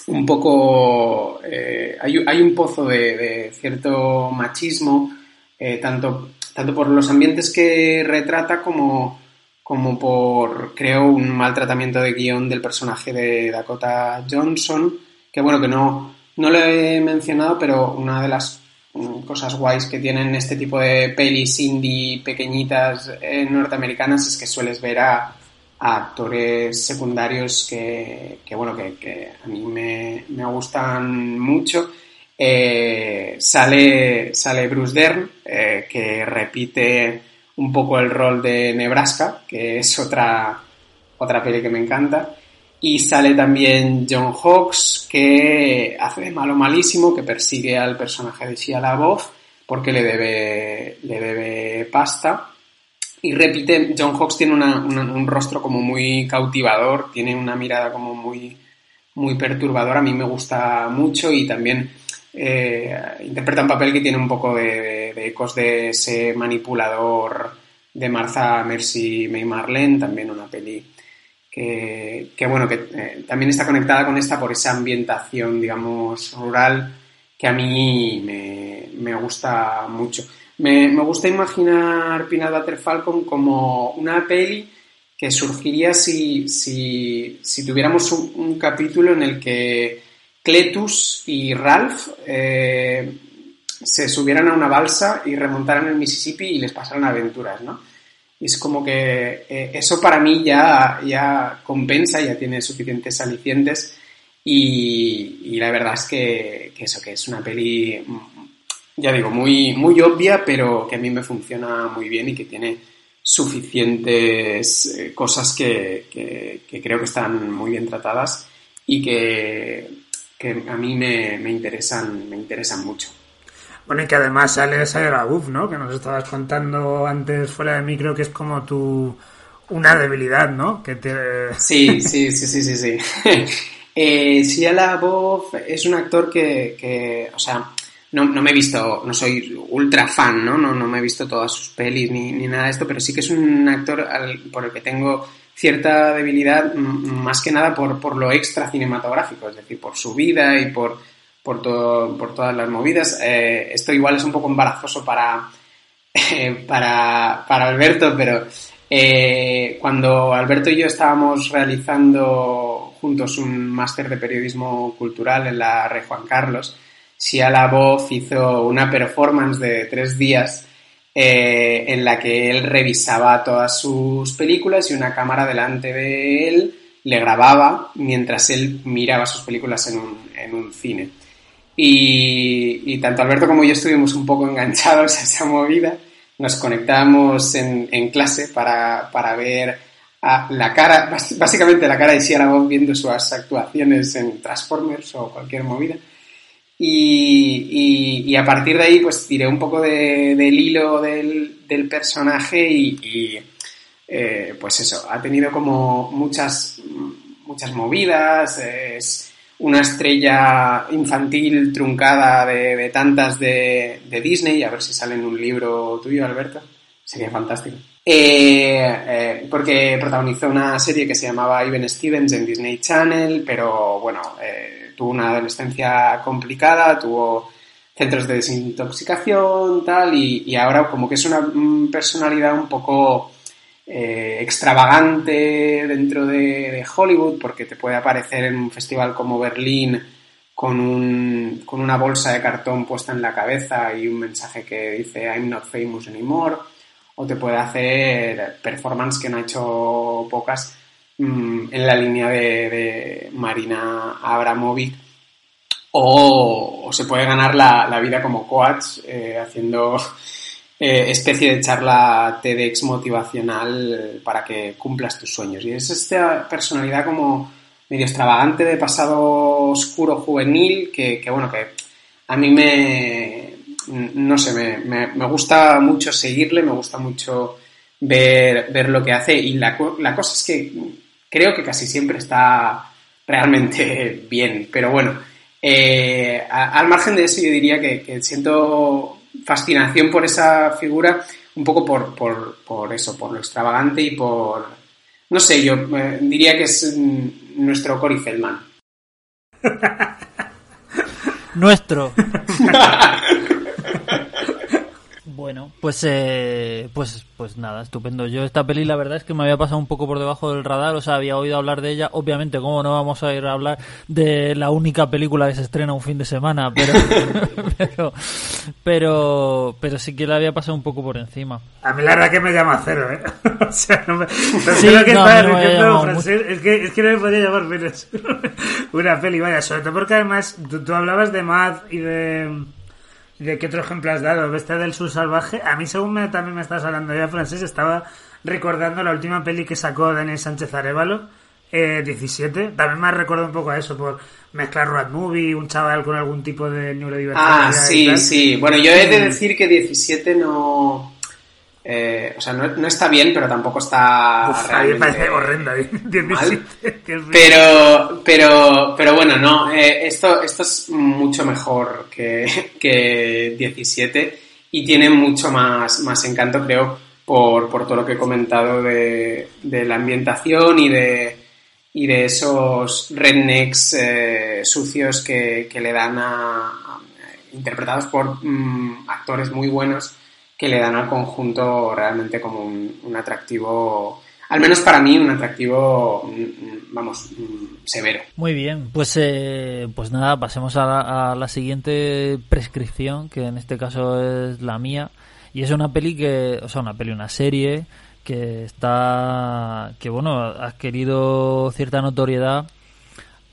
C: un poco... Eh, hay, hay, un pozo de, de cierto machismo, eh, tanto, tanto por los ambientes que retrata como, como por, creo, un maltratamiento de guion del personaje de Dakota Johnson, que bueno, que no, no lo he mencionado, pero una de las cosas guays que tienen este tipo de pelis indie pequeñitas eh, norteamericanas es que sueles ver a, a actores secundarios que, que bueno, que, que, a mí me, me gustan mucho. Eh, sale, sale Bruce Dern, eh, que repite un poco el rol de Nebraska, que es otra, otra peli que me encanta. Y sale también John Hawkes, que hace de malo malísimo, que persigue al personaje de Shia LaBeouf, porque le debe, le debe pasta. Y repite, John Hawkes tiene un rostro como muy cautivador, tiene una mirada como muy, muy perturbadora, a mí me gusta mucho y también eh, interpreta un papel que tiene un poco de, ecos de ese manipulador de Martha Mercy May Marlene, también una peli que, bueno, que eh, también está conectada con esta por esa ambientación, digamos, rural que a mí me, gusta mucho. Me, gusta imaginar Peanut Butter Falcon como una peli que surgiría si, si, si tuviéramos un, capítulo en el que Cletus y Ralph eh, se subieran a una balsa y remontaran el Mississippi y les pasaran aventuras, ¿no? Es como que eh, eso para mí ya, ya compensa, ya tiene suficientes alicientes y, la verdad es que, eso, que es una peli, ya digo, muy, muy obvia, pero que a mí me funciona muy bien y que tiene suficientes eh, cosas que, creo que están muy bien tratadas y que, a mí me, me, interesan, me interesan mucho.
B: Bueno, y que además sale esa Buff, ¿no? Que nos estabas contando antes fuera de micro, que es como tu una debilidad, ¿no? Que te...
C: Sí, sí, sí, sí, sí, sí. eh, Shia es un actor que, que o sea, no, no, me he visto, no soy ultra fan, ¿no? No, no me he visto todas sus pelis ni, ni nada de esto, pero sí que es un actor por el que tengo cierta debilidad, más que nada por, por lo extra cinematográfico, es decir, por su vida y por, por, todo, por todas las movidas. Eh, esto igual es un poco embarazoso para, para, para Alberto, pero eh, cuando Alberto y yo estábamos realizando juntos un máster de periodismo cultural en la Rey Juan Carlos, Sia La Voz hizo una performance de tres días eh, en la que él revisaba todas sus películas y una cámara delante de él le grababa mientras él miraba sus películas en un, en un cine. Y, tanto Alberto como yo estuvimos un poco enganchados a esa movida. Nos conectábamos en, clase para, para ver la cara, básicamente la cara de Sia Voz viendo sus actuaciones en Transformers o cualquier movida. Y, a partir de ahí, pues tiré un poco del hilo del, personaje y, eh, pues eso, ha tenido como muchas, muchas movidas, es una estrella infantil truncada de, tantas de, Disney, a ver si sale en un libro tuyo, Alberto, sería fantástico. Eh, eh, porque protagonizó una serie que se llamaba Even Stevens en Disney Channel, pero bueno, tuvo una adolescencia complicada, tuvo centros de desintoxicación, tal, y, ahora como que es una personalidad un poco eh, extravagante dentro de, Hollywood, porque te puede aparecer en un festival como Berlín con, un, con una bolsa de cartón puesta en la cabeza y un mensaje que dice I'm not famous anymore, o te puede hacer performance que no ha hecho pocas Mm, en la línea de, Marina Abramovic o, se puede ganar la, vida como coach eh, haciendo eh, especie de charla TEDx motivacional para que cumplas tus sueños. Y es esta personalidad como medio extravagante de pasado oscuro juvenil que, bueno, que a mí me, no sé, me, me, gusta mucho seguirle, me gusta mucho ver, ver lo que hace y la, la cosa es que creo que casi siempre está realmente bien. Pero bueno, eh, al margen de eso yo diría que, siento fascinación por esa figura, un poco por, por, por, eso, por lo extravagante y por, no sé, yo eh, diría que es mm, nuestro Cory Feldman.
A: nuestro. Bueno, pues, eh, pues, pues nada, estupendo. Yo esta peli la verdad es que me había pasado un poco por debajo del radar, o sea, había oído hablar de ella. Obviamente, ¿cómo no vamos a ir a hablar de la única película que se estrena un fin de semana? Pero, pero, pero, pero sí que la había pasado un poco por encima.
B: A mí la verdad que me llama cero, ¿eh? o sea, no me... Sí, que no, no es, que, es que no me podía llamar menos. Una peli, vaya, sobre todo porque además tú, tú hablabas de Mad y de ¿De qué otro ejemplo has dado? ¿Este del sur salvaje? A mí, según me, también me estás hablando ya, francés, estaba recordando la última peli que sacó Daniel Sánchez Arevalo, eh, 17. También me recuerda un poco a eso, por mezclar Rat Movie, un chaval con algún tipo de neurodiversidad.
C: Ah, sí, sí. Bueno, yo he de decir que 17 no... Eh, o sea, no, está bien, pero tampoco está.
B: Uf, a mí me parece horrenda. 17,
C: pero, pero, pero bueno, no. Eh, esto, esto es mucho mejor que, que 17 y tiene mucho más, más encanto, creo, por, por todo lo que he comentado de, de la ambientación y de, y de esos rednecks eh, sucios que, que, le dan a, interpretados por mm, actores muy buenos que le dan al conjunto realmente como un, atractivo al menos para mí, un atractivo, mm, mm, vamos, severo.
A: Muy bien, pues eh, pues nada, pasemos a la, a la, siguiente prescripción, que en este caso es la mía, y es una peli que, o sea, una peli, una serie que está, que bueno, ha adquirido cierta notoriedad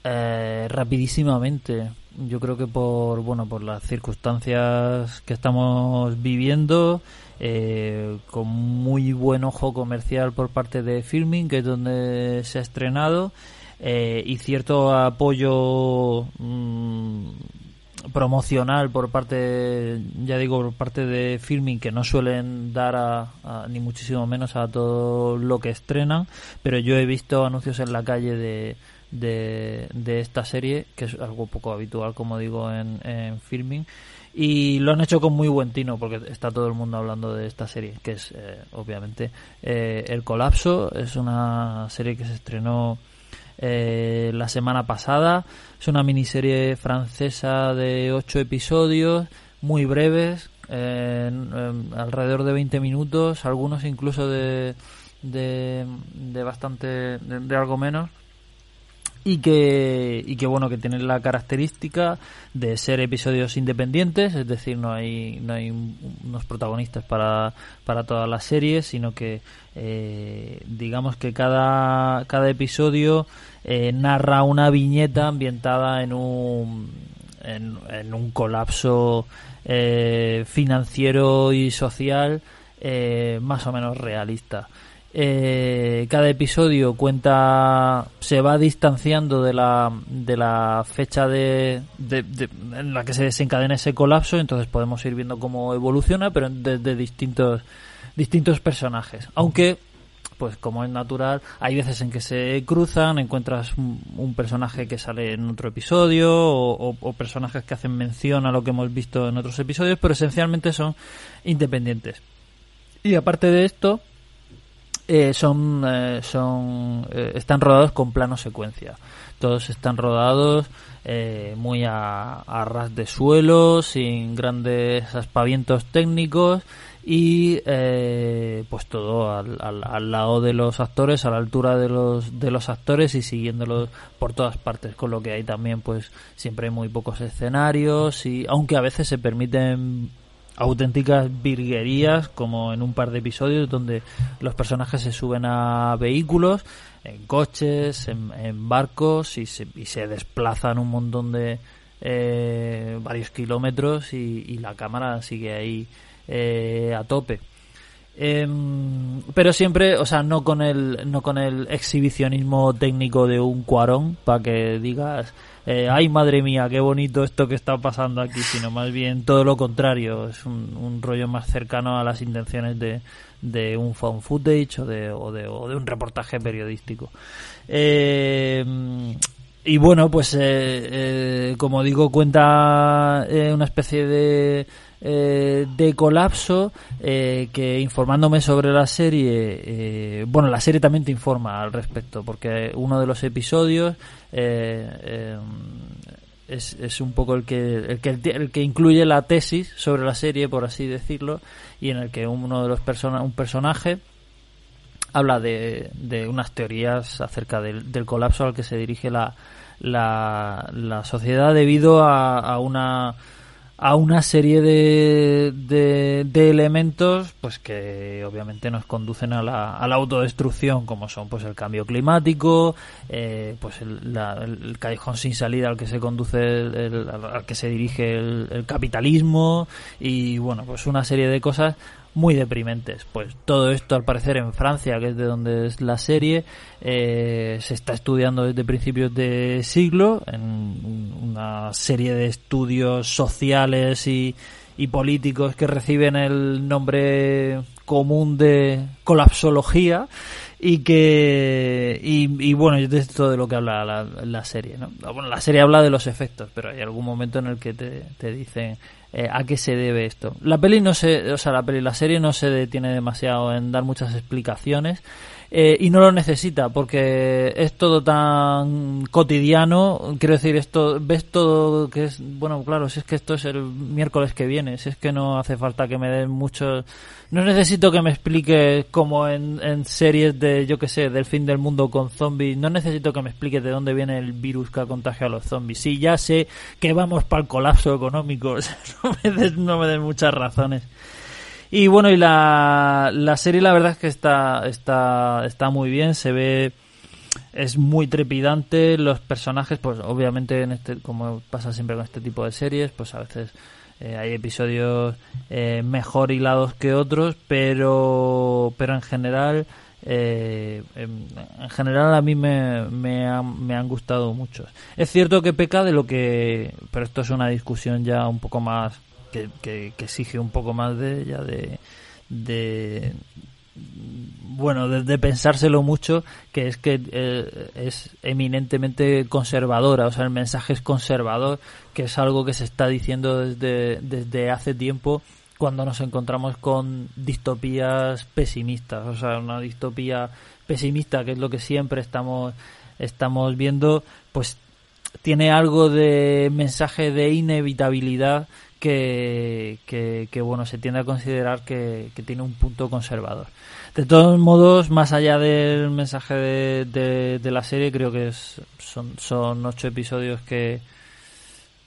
A: eh, rapidísimamente. Yo creo que por, bueno, por las circunstancias que estamos viviendo, eh, con muy buen ojo comercial por parte de Filming, que es donde se ha estrenado, eh, y cierto apoyo mm, promocional por parte, ya digo, por parte de Filming que no suelen dar a, ni muchísimo menos a todo lo que estrenan, pero yo he visto anuncios en la calle de, de, esta serie, que es algo poco habitual, como digo, en, Filming. Y lo han hecho con muy buen tino, porque está todo el mundo hablando de esta serie, que es eh, obviamente eh, El Colapso. Es una serie que se estrenó eh, la semana pasada. Es una miniserie francesa de ocho episodios, muy breves, alrededor de 20 minutos, algunos incluso de, de, bastante, de, algo menos y que, y que bueno que tienen la característica de ser episodios independientes es decir no hay no hay unos protagonistas para, para todas las series sino que eh, digamos que cada, cada episodio eh, narra una viñeta ambientada en un, en, un colapso eh, financiero y social más o menos realista. Cada episodio cuenta se va distanciando de la, de la fecha de, en la que se desencadena ese colapso entonces podemos ir viendo cómo evoluciona pero desde distintos distintos personajes. Aunque, pues como es natural, hay veces en que se cruzan, encuentras un, personaje que sale en otro episodio o, personajes que hacen mención a lo que hemos visto en otros episodios, pero esencialmente son independientes. Y aparte de esto, eh, son, eh, son eh, están rodados con plano secuencia. Todos están rodados muy a, ras de suelo, sin grandes aspavientos técnicos y eh, pues todo al, al, lado de los actores, a la altura de los, de los actores y siguiéndolos por todas partes, con lo que hay también pues siempre hay muy pocos escenarios y aunque a veces se permiten auténticas virguerías como en un par de episodios donde los personajes se suben a vehículos, en coches, en, barcos y se, y se desplazan un montón de eh, varios kilómetros y, la cámara sigue ahí eh, a tope. Em, pero siempre, o sea, no con el no con el exhibicionismo técnico de un cuarón para que digas, eh, ay madre mía, qué bonito esto que está pasando aquí, sino más bien todo lo contrario, es un, rollo más cercano a las intenciones de, de un found footage o de, o de, un reportaje periodístico. Em, y bueno, pues eh, como digo, cuenta una especie de eh, de colapso eh, que informándome sobre la serie, eh, bueno, la serie también te informa al respecto, porque uno de los episodios es, es, un poco el que, el que, el que incluye la tesis sobre la serie, por así decirlo, y en el que uno de los persona, un personaje habla de, de unas teorías acerca del, del, colapso al que se dirige la, la, la sociedad debido a, a una a una serie de, de, elementos pues que obviamente nos conducen a la, a la autodestrucción como son pues el cambio climático eh, pues el, el, callejón sin salida al que se conduce al que se dirige el, capitalismo y bueno pues una serie de cosas muy deprimentes. Pues todo esto al parecer en Francia, que es de donde es la serie, eh, se está estudiando desde principios de siglo en una serie de estudios sociales y, y políticos que reciben el nombre común de colapsología y que y, bueno es de esto de lo que habla la, serie ¿no? bueno la serie habla de los efectos pero hay algún momento en el que te, te dicen eh, a qué se debe esto la peli no se o sea la peli la serie no se detiene demasiado en dar muchas explicaciones eh, y no lo necesita porque es todo tan cotidiano. Quiero decir esto ves todo que es bueno claro si es que esto es el miércoles que viene si es que no hace falta que me den mucho no necesito que me explique como en, en series de yo que sé del fin del mundo con zombies no necesito que me explique de dónde viene el virus que contagia a los zombies. Sí ya sé que vamos para el colapso económico no me des, no me den muchas razones y bueno, y la, la serie la verdad es que está, está, está muy bien, se ve, es muy trepidante, los personajes, pues obviamente en este, como pasa siempre con este tipo de series, pues a veces eh, hay episodios eh, mejor hilados que otros, pero, pero en general, eh, en, general a mí me, me, me, han gustado muchos. Es cierto que peca de lo que, pero esto es una discusión ya un poco más que, exige un poco más de ella, de, de bueno, de, pensárselo mucho, que es que eh, es eminentemente conservadora, o sea, el mensaje es conservador, que es algo que se está diciendo desde, desde hace tiempo cuando nos encontramos con distopías pesimistas, o sea, una distopía pesimista, que es lo que siempre estamos, estamos viendo, pues tiene algo de mensaje de inevitabilidad que, que, bueno, se tiende a considerar que, tiene un punto conservador. De todos modos, más allá del mensaje de, de, la serie, creo que son, son ocho episodios que,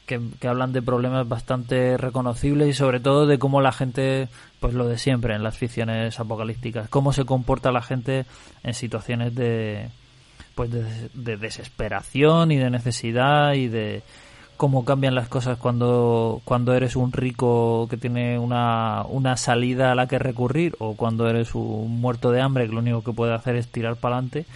A: que, hablan de problemas bastante reconocibles y sobre todo de cómo la gente, pues lo de siempre en las ficciones apocalípticas, cómo se comporta la gente en situaciones de, pues de desesperación y de necesidad y de cómo cambian las cosas cuando, cuando eres un rico que tiene una, una salida a la que recurrir o cuando eres un muerto de hambre que lo único que puede hacer es tirar para adelante.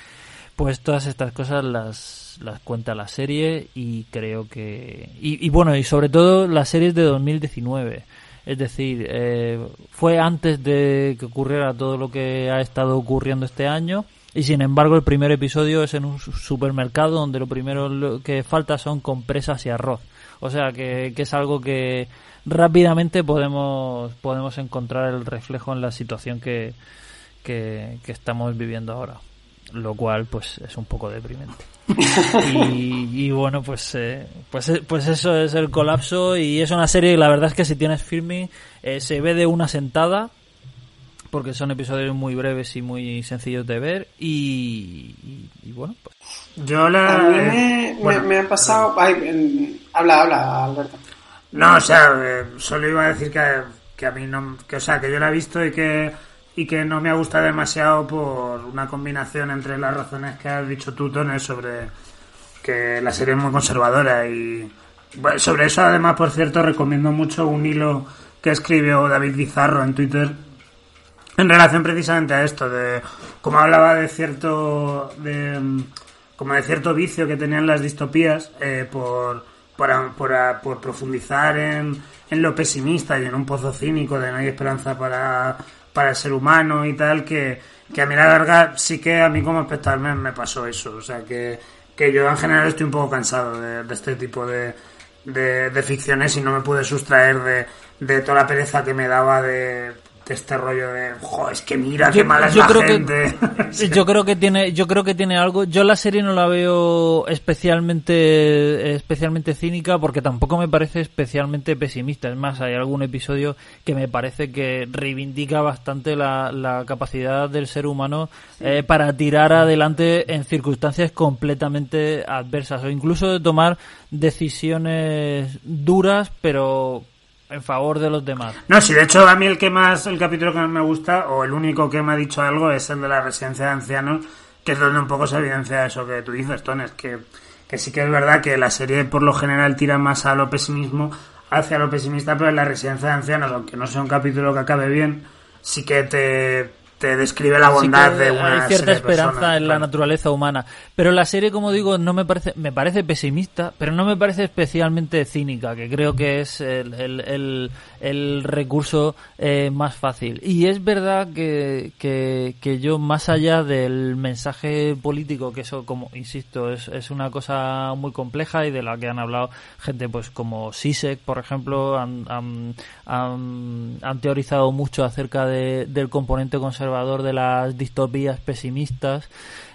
A: Pues todas estas cosas las, las cuenta la serie y creo que... Y, y bueno, y sobre todo la serie es de 2019. Es decir, eh, fue antes de que ocurriera todo lo que ha estado ocurriendo este año y sin embargo, el primer episodio es en un supermercado donde lo primero que falta son compresas y arroz. O sea que, es algo que rápidamente podemos, podemos encontrar el reflejo en la situación que, que, estamos viviendo ahora. Lo cual, pues, es un poco deprimente. y, bueno, pues, eh, pues, eh, pues eso es el colapso y es una serie, la verdad es que si tienes firming, eh, se ve de una sentada porque son episodios muy breves y muy sencillos de ver y, bueno pues.
C: Yo la a mí me, ha pasado habla habla Alberto.
B: No o sea eh, solo iba a decir que, a mí no que o sea que yo la he visto y que y que no me ha gustado demasiado por una combinación entre las razones que has dicho tú Tone sobre que la serie es muy conservadora y sobre eso además por cierto recomiendo mucho un hilo que escribió David Bizarro en Twitter en relación precisamente a esto, de como hablaba de cierto, de, como de cierto vicio que tenían las distopías eh, por, por, por, profundizar en, en lo pesimista y en un pozo cínico de no hay esperanza para, para el ser humano y tal, que, que a mí la larga sí que a mí como espectador me, pasó eso. O sea, que, que yo en general estoy un poco cansado de, de este tipo de, de, de, ficciones y no me pude sustraer de, de toda la pereza que me daba de este rollo de es que mira qué mala es la gente
A: yo creo que tiene yo creo que tiene algo. Yo la serie no la veo especialmente especialmente cínica porque tampoco me parece especialmente pesimista. Es más hay algún episodio que me parece que reivindica bastante la, capacidad del ser humano eh, para tirar adelante en circunstancias completamente adversas o incluso de tomar decisiones duras pero en favor de los demás.
B: No, sí, de hecho a mí el que más, el capítulo que más me gusta, o el único que me ha dicho algo, es el de la residencia de ancianos, que es donde un poco se evidencia eso que tú dices, Tones, que, que sí que es verdad que la serie por lo general tira más a lo pesimismo, hacia lo pesimista, pero en la residencia de ancianos, aunque no sea un capítulo que acabe bien, sí que te te describe la bondad de una
A: hay cierta esperanza en la naturaleza humana. Pero la serie como digo no me parece me parece pesimista pero no me parece especialmente cínica que creo que es el, el, el, recurso eh, más fácil. Y es verdad que, que, que, yo más allá del mensaje político que eso como insisto es, es una cosa muy compleja y de la que han hablado gente pues como Sisek por ejemplo han, han, han, teorizado mucho acerca de, del componente conservador de las distopías pesimistas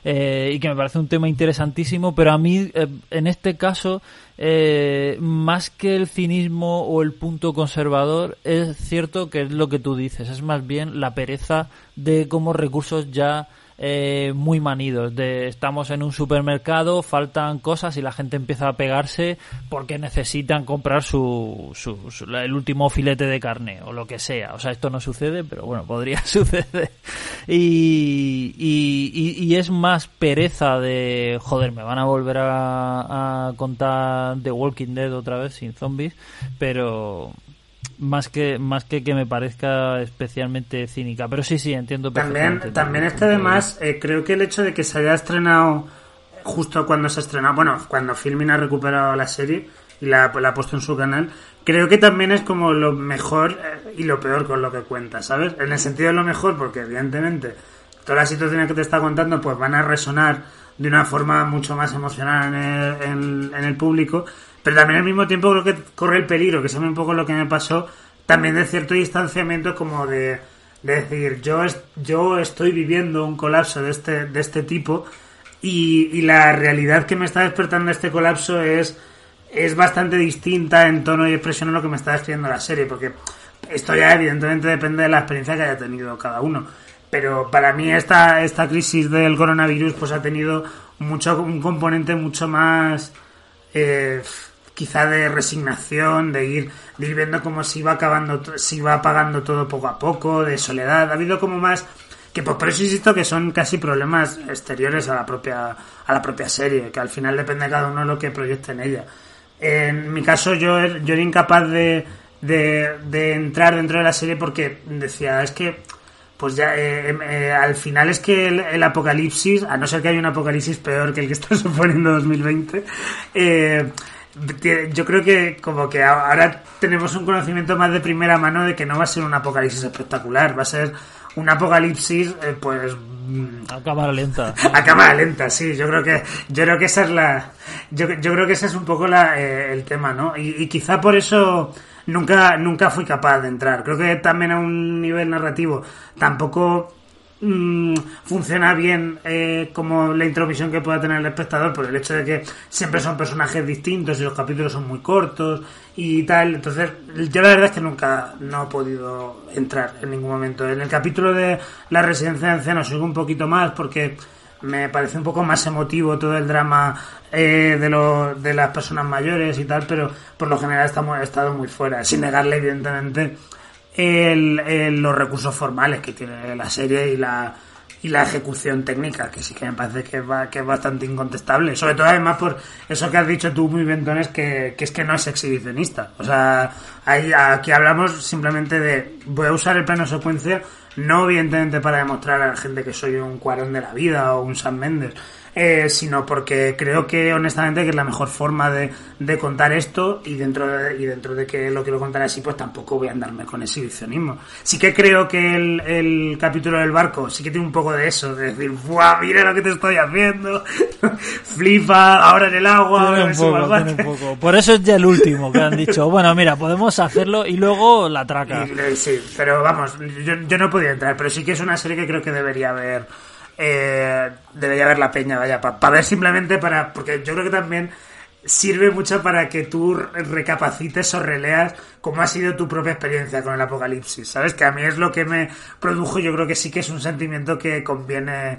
A: eh, y que me parece un tema interesantísimo, pero a mí eh, en este caso, eh, más que el cinismo o el punto conservador, es cierto que es lo que tú dices, es más bien la pereza de cómo recursos ya eh, muy manidos. De estamos en un supermercado, faltan cosas y la gente empieza a pegarse porque necesitan comprar su, su, el último filete de carne o lo que sea. O sea, esto no sucede, pero bueno, podría suceder. Y, y, y, es más pereza de, joder, me van a volver a, a contar The Walking Dead otra vez sin zombies, pero más que más que que me parezca especialmente cínica. Pero sí sí entiendo
B: perfectamente también también este además eh, creo que el hecho de que se haya estrenado justo cuando se ha estrenado bueno cuando Filmin ha recuperado la serie y la, la ha puesto en su canal creo que también es como lo mejor eh, y lo peor con lo que cuenta sabes en el sentido de lo mejor porque evidentemente todas las situaciones que te está contando pues van a resonar de una forma mucho más emocional en en el público pero también al mismo tiempo creo que corre el peligro, que es un poco lo que me pasó, también de cierto distanciamiento como de, decir, yo, yo estoy viviendo un colapso de este, de este tipo y, la realidad que me está despertando este colapso es, es bastante distinta en tono y expresión a lo que me está describiendo la serie, porque esto ya evidentemente depende de la experiencia que haya tenido cada uno. Pero para mí esta, esta crisis del coronavirus pues ha tenido mucho un componente mucho más eh, quizá de resignación, de ir, de ir viendo cómo se iba acabando, se iba apagando todo poco a poco, de soledad. Ha habido como más que pues por eso insisto que son casi problemas exteriores a la propia a la propia serie, que al final depende de cada uno lo que proyecte en ella. En mi caso yo, yo era incapaz de, de, entrar dentro de la serie porque decía, es que pues ya eh, em, eh, al final es que el, apocalipsis, a no ser que haya un apocalipsis peor que el que está suponiendo 2020, eh, yo creo que como que ahora tenemos un conocimiento más de primera mano de que no va a ser un apocalipsis espectacular, va a ser un apocalipsis eh, pues
A: mm, a cámara lenta.
B: a cámara lenta sí yo creo que yo creo que esa es la yo, yo creo que ese es un poco la, eh, el tema no y, y, quizá por eso nunca nunca fui capaz de entrar. Creo que también a un nivel narrativo tampoco Mm, funciona bien eh, como la intromisión que pueda tener el espectador por el hecho de que siempre son personajes distintos y los capítulos son muy cortos y tal. Entonces, yo la verdad es que nunca no he podido entrar en ningún momento. En el capítulo de la residencia de ancianos sigo un poquito más porque me parece un poco más emotivo todo el drama eh, de, lo, de las personas mayores y tal, pero por lo general estamos, he estado muy fuera, sin negarle evidentemente el, los recursos formales que tiene la serie y la, y la ejecución técnica, que sí que me parece que, va, que es bastante incontestable. Sobre todo además por eso que has dicho tú muy bien, que, que es que no es exhibicionista. O sea, ahí, aquí hablamos simplemente de voy a usar el plano secuencia, no evidentemente para demostrar a la gente que soy un cuarón de la vida o un Sam Mendes, eh, sino porque creo que honestamente que es la mejor forma de, de contar esto y dentro de, y dentro de que lo quiero contar así pues tampoco voy a andarme con exhibicionismo. Sí que creo que el, el capítulo del barco sí que tiene un poco de eso, de decir, ¡buah, mira lo que te estoy haciendo! Flipa, ahora en el agua,
A: un poco, Por eso es ya el último que han dicho, bueno, mira, podemos hacerlo y luego la traca.
B: Eh, sí, pero vamos, yo, yo no podía entrar, pero sí que es una serie que creo que debería haber eh, debería haber la peña, vaya, para ver simplemente para, porque yo creo que también sirve mucho para que tú recapacites o releas cómo ha sido tu propia experiencia con el apocalipsis, ¿sabes? Que a mí es lo que me produjo, yo creo que sí que es un sentimiento que conviene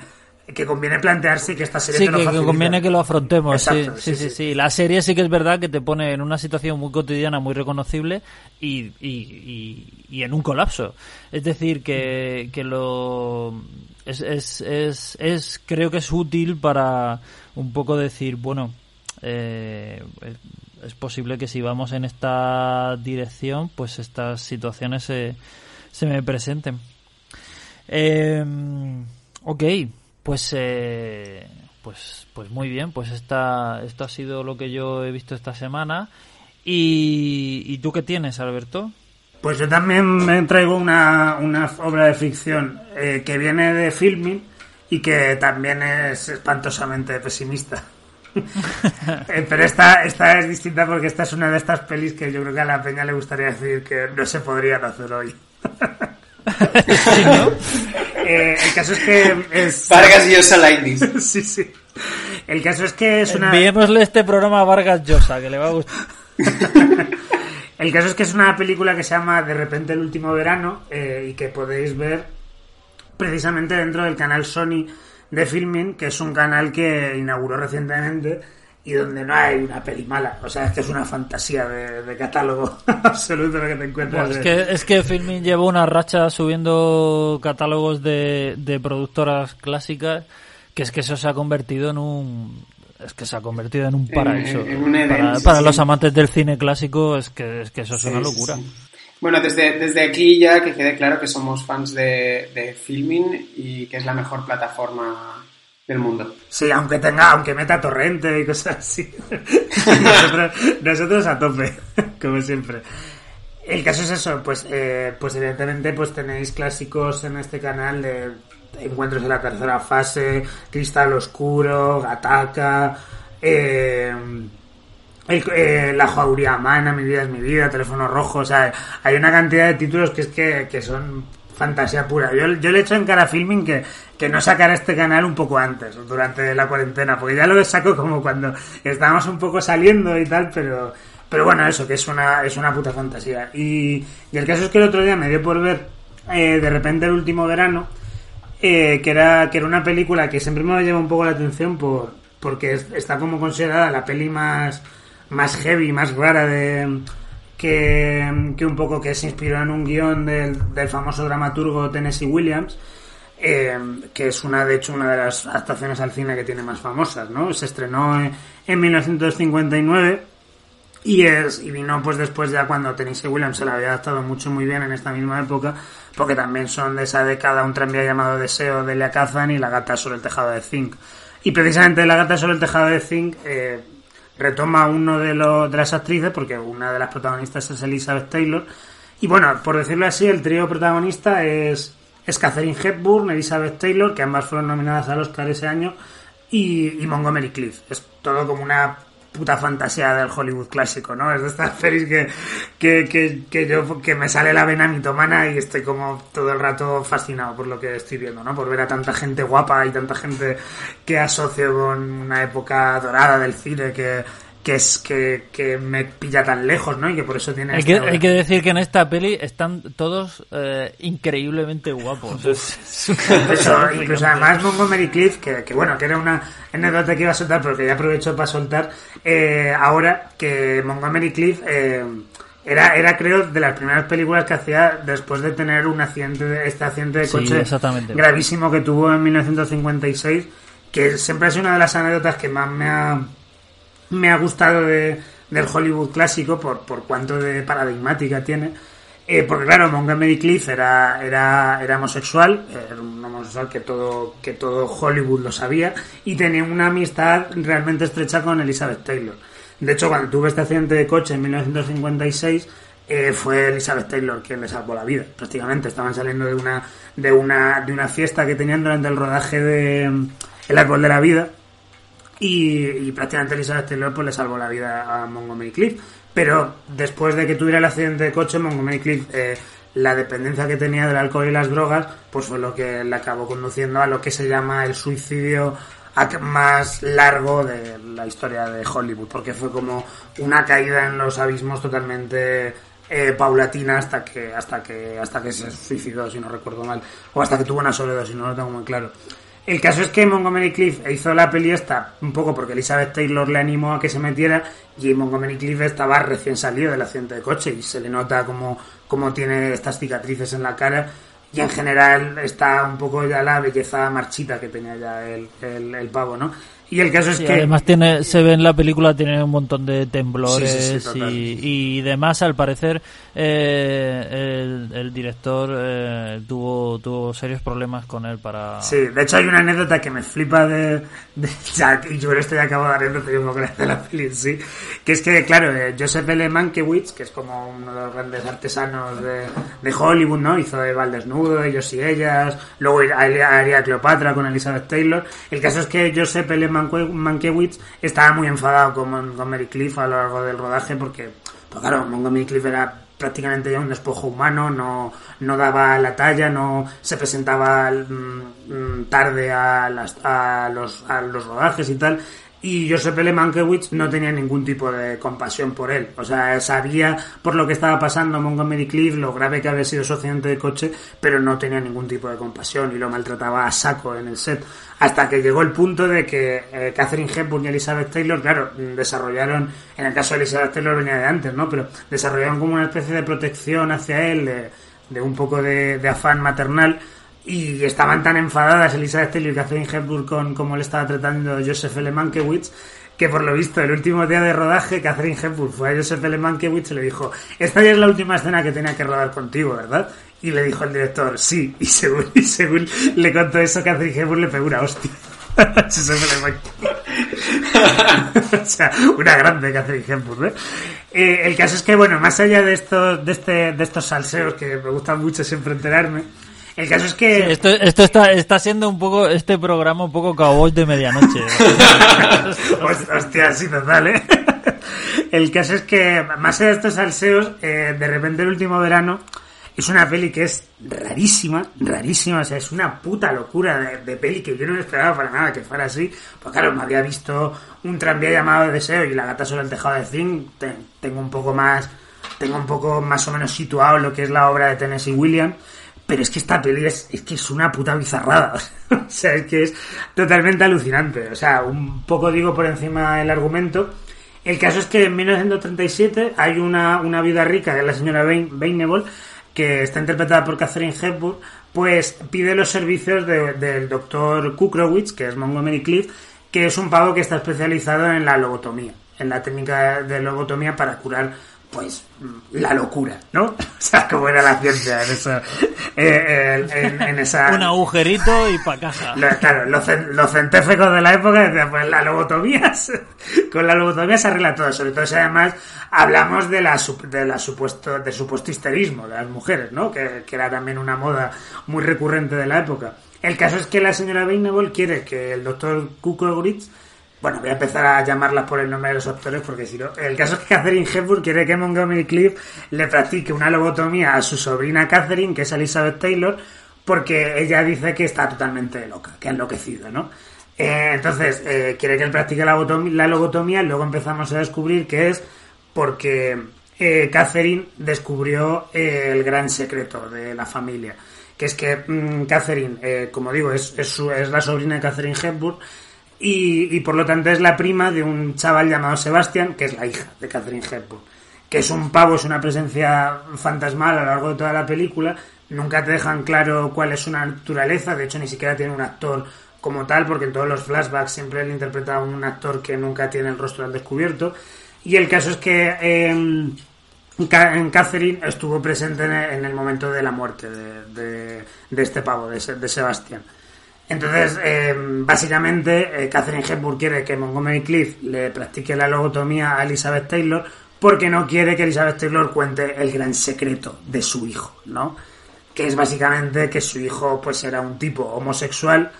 B: que conviene plantearse que esta serie
A: sí, que, conviene que lo afrontemos. sí, sí, sí, sí, La serie sí que es verdad que te pone en una situación muy cotidiana, muy reconocible y, y, y, en un colapso. Es decir, que, que lo es, es, es, es, creo que es útil para un poco decir, bueno, eh, es posible que si vamos en esta dirección, pues estas situaciones se, se me presenten. Eh, ok, pues, eh, pues, pues muy bien, pues esta, esto ha sido lo que yo he visto esta semana. ¿Y, ¿y tú qué tienes, Alberto?
B: Pues yo también me traigo una, una obra de ficción eh, que viene de filming y que también es espantosamente pesimista. Eh, pero esta, esta es distinta porque esta es una de estas pelis que yo creo que a la peña le gustaría decir que no se podrían hacer hoy. Eh, el caso es que es...
C: Vargas Llosa
B: sí, sí. El caso es que es una...
A: Enviémosle este programa a Vargas Llosa, que le va a gustar.
B: El caso es que es una película que se llama De repente el último verano eh, y que podéis ver precisamente dentro del canal Sony de Filming, que es un canal que inauguró recientemente y donde no hay una peli mala. O sea, es que es una fantasía de, catálogo absoluto lo que te encuentras.
A: es, que, es que Filming lleva una racha subiendo catálogos de, de productoras clásicas que es que eso se ha convertido en un es que se ha convertido en un paraíso. para, los amantes del cine clásico es que, es que eso es una locura.
C: Bueno, desde, desde aquí ya que quede claro que somos fans de, de Filming y que es la mejor plataforma del mundo.
B: Sí, aunque tenga, aunque meta torrente y cosas así. nosotros, a tope, como siempre. El caso es eso, pues, eh, pues evidentemente pues tenéis clásicos en este canal de encuentros en la tercera fase, Cristal Oscuro, Gataka, eh, eh, La Jauría Mana, Mi Vida es Mi Vida, Teléfono Rojo, o sea, hay una cantidad de títulos que es que, que son fantasía pura. Yo, yo le he hecho en cara a filming que, que no sacara este canal un poco antes, durante la cuarentena, porque ya lo saco como cuando estábamos un poco saliendo y tal, pero, pero bueno, eso, que es una, es una puta fantasía. Y, y el caso es que el otro día me dio por ver, eh, de repente el último verano, eh, que, era, que era una película que siempre me lleva un poco la atención por, porque está como considerada la peli más más heavy, más rara de que, un poco que se inspiró en un guion del, del famoso dramaturgo Tennessee Williams, eh, que es una de hecho una de las adaptaciones al cine que tiene más famosas, ¿no? Se estrenó en, en 1959 y es y vino pues después ya cuando Tennessee Williams se la había adaptado mucho muy bien en esta misma época, porque también son de esa década un tranvía llamado Deseo de Elia Kazan y La gata sobre el tejado de zinc. Y precisamente La gata sobre el tejado de zinc eh, retoma uno de, los, de las actrices, porque una de las protagonistas es Elizabeth Taylor. Y bueno, por decirlo así, el trío protagonista es, es Catherine Hepburn, Elizabeth Taylor, que ambas fueron nominadas al Oscar ese año, y, y Montgomery Cliff. Es todo como una puta fantasía del Hollywood clásico, ¿no? Es de estas series que, que, que, que, yo, que me sale la vena mitomana y estoy como todo el rato fascinado por lo que estoy viendo, ¿no? Por ver a tanta gente guapa y tanta gente que asocio con una época dorada del cine que, que es que, que, me pilla tan lejos, ¿no? Y que por eso tiene...
A: Hay, que, hay que decir que en esta peli están todos eh, increíblemente guapos.
B: eso, incluso además Montgomery Cliff, que, que, bueno, que era una anécdota que iba a soltar, pero que ya aprovecho para soltar, eh, ahora que Montgomery Cliff... Eh, era, era creo de las primeras películas que hacía después de tener un accidente de, este accidente de coche gravísimo que tuvo en 1956 que siempre es una de las anécdotas que más me ha me ha gustado de, del Hollywood clásico por, por cuanto de paradigmática tiene. Eh, porque claro, Montgomery Cliff era, era, era homosexual, era un homosexual que todo, que todo Hollywood lo sabía, y tenía una amistad realmente estrecha con Elizabeth Taylor. De hecho, cuando tuve este accidente de coche en 1956, eh, fue Elizabeth Taylor quien le salvó la vida, prácticamente. Estaban saliendo de una, de una, de una fiesta que tenían durante el rodaje de El Árbol de la Vida, y, prácticamente Elizabeth Taylor pues le salvó la vida a Montgomery Cliff. Pero después de que tuviera el accidente de coche, Montgomery Cliff, eh, la dependencia que tenía del alcohol y las drogas, pues fue lo que le acabó conduciendo a lo que se llama el suicidio más largo de la historia de Hollywood, porque fue como una caída en los abismos totalmente eh, paulatina hasta que hasta que hasta que se suicidó, si no recuerdo mal, o hasta que tuvo una si no lo tengo muy claro. El caso es que Montgomery Cliff hizo la peli esta un poco porque Elizabeth Taylor le animó a que se metiera y Montgomery Cliff estaba recién salido del accidente de coche y se le nota como, como tiene estas cicatrices en la cara y en general está un poco ya la belleza marchita que tenía ya el, el, pavo, ¿no? Y el caso es que...
A: Además tiene, se ve en la película, tiene un montón de temblores y, y, demás. Al parecer, eh, el, director eh, tuvo, tuvo serios problemas con él para...
B: Sí, de hecho hay una anécdota que me flipa de, de y yo esto ya acabo de anécdota y un poco de la peli sí, que es que, claro, eh, Joseph L. Mankiewicz, que es como uno de los grandes artesanos de, de Hollywood, ¿no? Hizo Val Desnudo, ellos y ellas, luego haría Cleopatra con Elizabeth Taylor. El caso es que Joseph L. Mankiewicz estaba muy enfadado con, con Mary Cliff a lo largo del rodaje porque, pues claro, Montgomery Cliff era prácticamente ya un despojo humano, no, no daba la talla, no se presentaba mm, mm, tarde a, las, a, los, a los rodajes y tal. Y Josep L. Mankiewicz no tenía ningún tipo de compasión por él. O sea, sabía por lo que estaba pasando Montgomery Cliff, lo grave que había sido su accidente de coche, pero no tenía ningún tipo de compasión y lo maltrataba a saco en el set. Hasta que llegó el punto de que eh, Catherine Hepburn y Elizabeth Taylor, claro, desarrollaron, en el caso de Elizabeth Taylor venía de antes, ¿no? Pero desarrollaron como una especie de protección hacia él, de, un poco de afán maternal y estaban tan enfadadas Elizabeth Taylor y Catherine Hepburn con cómo le estaba tratando Joseph L. Mankiewicz que por lo visto el último día de rodaje Catherine Hepburn fue a Joseph L. Mankiewicz y le dijo esta ya es la última escena que tenía que rodar contigo, ¿verdad? Y le dijo el director, sí, y según, y según le contó eso Catherine Hepburn le pegó una hostia o sea, una grande Catherine Hepburn, ¿eh? ¿eh? el caso es que, bueno, más allá de estos, de, este, de estos salseos que me gustan mucho siempre enterarme, el caso es que...
A: esto, esto está, está siendo un poco, este programa un poco cowboy de medianoche.
B: Hostia, sí, total, ¿eh? El caso es que, más allá de estos salseos, eh, de repente el último verano es una peli que es rarísima, rarísima, o sea, es una puta locura de, peli que yo no esperaba para nada que fuera así. Pues claro, me había visto un tranvía llamado Deseo y la gata sobre el tejado de Zinc, tengo un poco más, tengo un poco más o menos situado lo que es la obra de Tennessee Williams pero es que esta peli es, es que es una puta bizarrada. o sea, es que es totalmente alucinante. O sea, un poco digo por encima el argumento. El caso es que en 1937 hay una, una viuda rica, que la señora Bainable, que está interpretada por Catherine Hepburn, pues pide los servicios del doctor Kukrowitz, que es Montgomery Cliff, que es un pavo que está especializado en la lobotomía, en la técnica de lobotomía para curar pues la locura, ¿no? O sea, como era la ciencia en esa... Eh, en, esa...
A: Un agujerito y pa' caja.
B: claro, los, los, centéfegos de la época decían, pues la lobotomía, con la lobotomía se arregla todo, sobre todo si además hablamos de la, de la supuesto, de supuesto histerismo de las mujeres, ¿no? Que, que era también una moda muy recurrente de la época. El caso es que la señora Beinable quiere que el doctor Kukovic bueno, voy a empezar a llamarlas por el nombre de los actores porque si no... El caso es que Catherine Hepburn quiere que Montgomery Cliff le practique una lobotomía a su sobrina Catherine, que es Elizabeth Taylor, porque ella dice que está totalmente loca, que ha enloquecido, ¿no? Eh, entonces, eh, quiere que él practique la, lobotomía, y luego empezamos a descubrir que es porque eh, Catherine descubrió el gran secreto de la familia, que es que mm, Catherine, como digo, es, es, es la sobrina de Catherine Hepburn, y, por lo tanto es la prima de un chaval llamado Sebastián, que es la hija de Catherine Hepburn. Que es un pavo, es una presencia fantasmal a lo largo de toda la película. Nunca te dejan claro cuál es su naturaleza, de hecho ni siquiera tiene un actor como tal, porque en todos los flashbacks siempre él interpreta a un actor que nunca tiene el rostro al descubierto. Y el caso es que eh, Catherine estuvo presente en el, momento de la muerte de, este pavo, de Sebastián. Entonces, eh, básicamente, eh, Catherine Hepburn quiere que Montgomery Cliff le practique la lobotomía a Elizabeth Taylor porque no quiere que Elizabeth Taylor cuente el gran secreto de su hijo, ¿no? Que es básicamente que su hijo pues era un tipo homosexual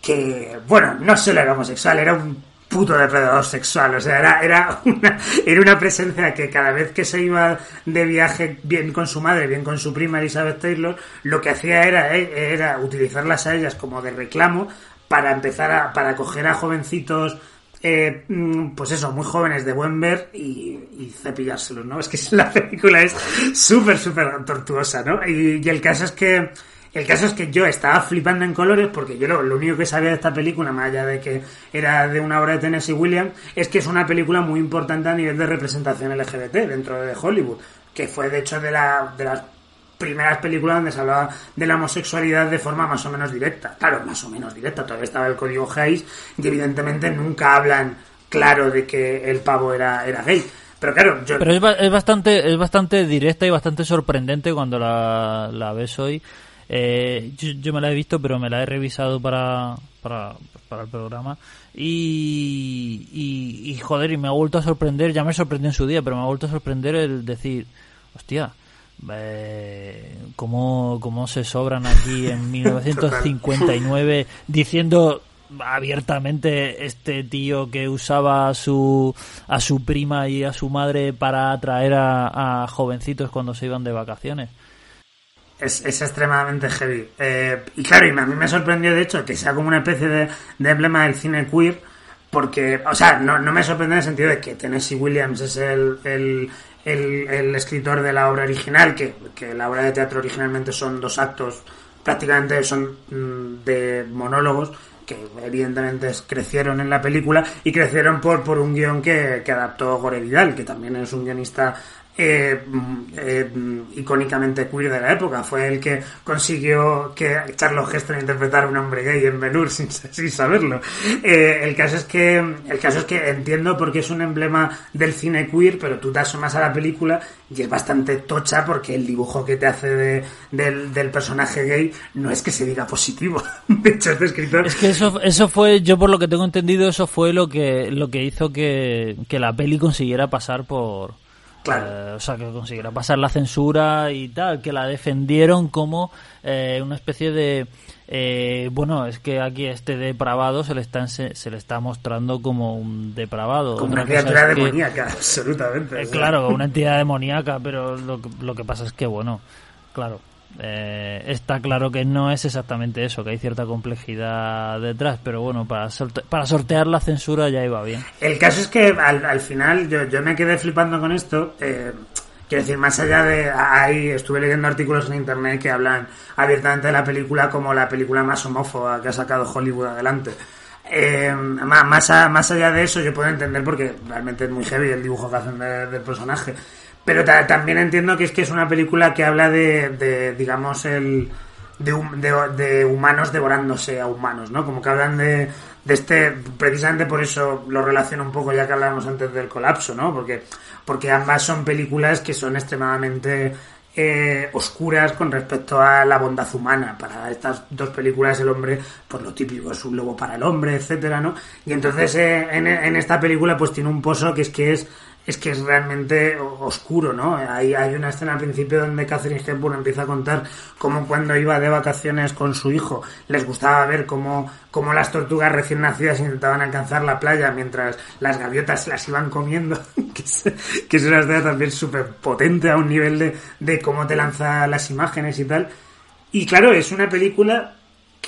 B: que, bueno, no solo era homosexual, era un puto depredador sexual. O sea, era, era, una, era una presencia que cada vez que se iba de viaje, bien con su madre, bien con su prima Elizabeth Taylor, lo que hacía era, eh, era utilizarlas a ellas como de reclamo para empezar a, para coger a jovencitos, eh, mm, pues eso, muy jóvenes de buen ver y, y cepillárselos, ¿no? Es que la película es súper, súper tortuosa, ¿no? y el caso es que el caso es que yo estaba flipando en colores porque yo lo, único que sabía de esta película, más allá de que era de una obra de Tennessee Williams, es que es una película muy importante a nivel de representación LGBT dentro de Hollywood, que fue de hecho de, la, de las primeras películas donde se hablaba de la homosexualidad de forma más o menos directa. Claro, más o menos directa, todavía estaba el código Hayes y evidentemente nunca hablan claro de que el pavo era, era gay Pero claro,
A: Pero es, bastante, es bastante directa y bastante sorprendente cuando la, la ves hoy. Eh, yo, me la he visto, pero me la he revisado para, para, para el programa. Y, y, y, joder, y me ha vuelto a sorprender, ya me sorprendió en su día, pero me ha vuelto a sorprender el decir, hostia, eh, cómo, cómo se sobran aquí en 1959 diciendo abiertamente este tío que usaba a su a su prima y a su madre para atraer a, jovencitos cuando se iban de vacaciones.
B: Es, es extremadamente heavy. Eh, y claro, y a mí me sorprendió de hecho que sea como una especie de, emblema del cine queer, porque, o sea, no, no me sorprende en el sentido de que Tennessee Williams es el, el, el, escritor de la obra original, que, que la obra de teatro originalmente son dos actos, prácticamente son mm, de monólogos, que evidentemente crecieron en la película y crecieron por, por un guion que, que adaptó Gore Vidal, que también es un guionista eh, eh, icónicamente queer de la época. Fue el que consiguió que Charles Heston interpretara a un hombre gay en Ben sin, sin saberlo. Eh, el caso es que el caso es que entiendo porque es un emblema del cine queer, pero tú te asomas a la película y es bastante tocha porque el dibujo que te hace de, del, del, personaje gay no es que se diga positivo. de hecho, este escritor...
A: Es que eso, eso fue, yo por lo que tengo entendido, eso fue lo que, lo que hizo que, que la peli consiguiera pasar por eh, o sea, que consiguiera pasar la censura y tal, que la defendieron como eh, una especie de... Eh, bueno, es que aquí este depravado se le está, se, le está mostrando como un depravado.
B: Como una criatura demoníaca, absolutamente.
A: claro, una entidad demoníaca, pero lo, lo que pasa es que, bueno, claro, eh, está claro que no es exactamente eso, que hay cierta complejidad detrás, pero bueno, para, para sortear la censura ya iba bien.
B: El caso es que al, final yo, yo, me quedé flipando con esto. Eh, quiero decir, más allá de. Ahí estuve leyendo artículos en internet que hablan abiertamente de la película como la película más homófoba que ha sacado Hollywood adelante. Eh, más, más, allá de eso, yo puedo entender porque realmente es muy heavy el dibujo que hacen del personaje. Pero también entiendo que es que es una película que habla de, digamos, el de, humanos devorándose a humanos, ¿no? Como que hablan de, de este, precisamente por eso lo relaciono un poco ya que hablábamos antes del colapso, ¿no? Porque, porque ambas son películas que son extremadamente eh, oscuras con respecto a la bondad humana. Para estas dos películas el hombre, pues lo típico es un lobo para el hombre, etcétera, ¿no? Y entonces eh, en, en, esta película pues tiene un pozo que es que es es que es realmente oscuro, ¿no? Hay, una escena al principio donde Catherine Hepburn empieza a contar cómo cuando iba de vacaciones con su hijo les gustaba ver cómo, cómo las tortugas recién nacidas intentaban alcanzar la playa mientras las gaviotas las iban comiendo, que, es, una escena también súper potente a un nivel de, de cómo te lanza las imágenes y tal. Y claro, es una película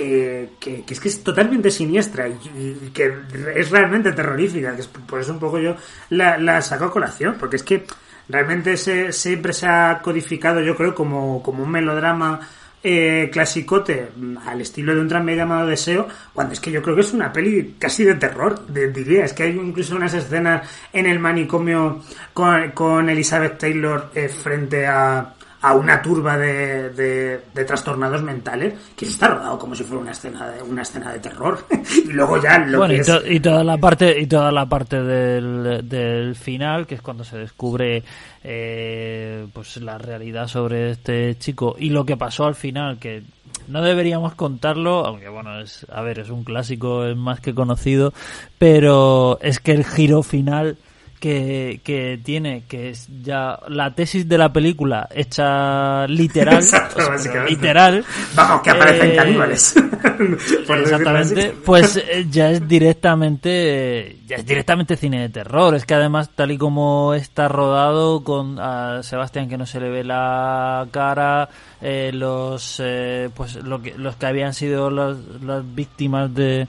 B: que, que, es que es totalmente siniestra y, que es realmente terrorífica, que por eso un poco yo la, saco a colación, porque es que realmente se, siempre se ha codificado, yo creo, como, como un melodrama eh, clasicote al estilo de un tranvía llamado Deseo, cuando es que yo creo que es una peli casi de terror, diría. Es que hay incluso unas escenas en el manicomio con, con Elizabeth Taylor eh, frente a, a una turba de, de, trastornados mentales que está rodado como si fuera una escena de, una escena de terror. Y luego ya lo
A: bueno,
B: y,
A: y, toda la parte y toda la parte del, del final que es cuando se descubre eh, pues la realidad sobre este chico. Y lo que pasó al final que no deberíamos contarlo, aunque bueno, es, a ver, es un clásico, es más que conocido, pero es que el giro final que, que tiene, que es ya la tesis de la película hecha literal, literal.
B: Vamos, que aparecen eh, caníbales.
A: exactamente, pues eh, ya es directamente, ya es directamente cine de terror. Es que además, tal y como está rodado con a Sebastián que no se le ve la cara, eh, los, pues lo que, los que habían sido las víctimas de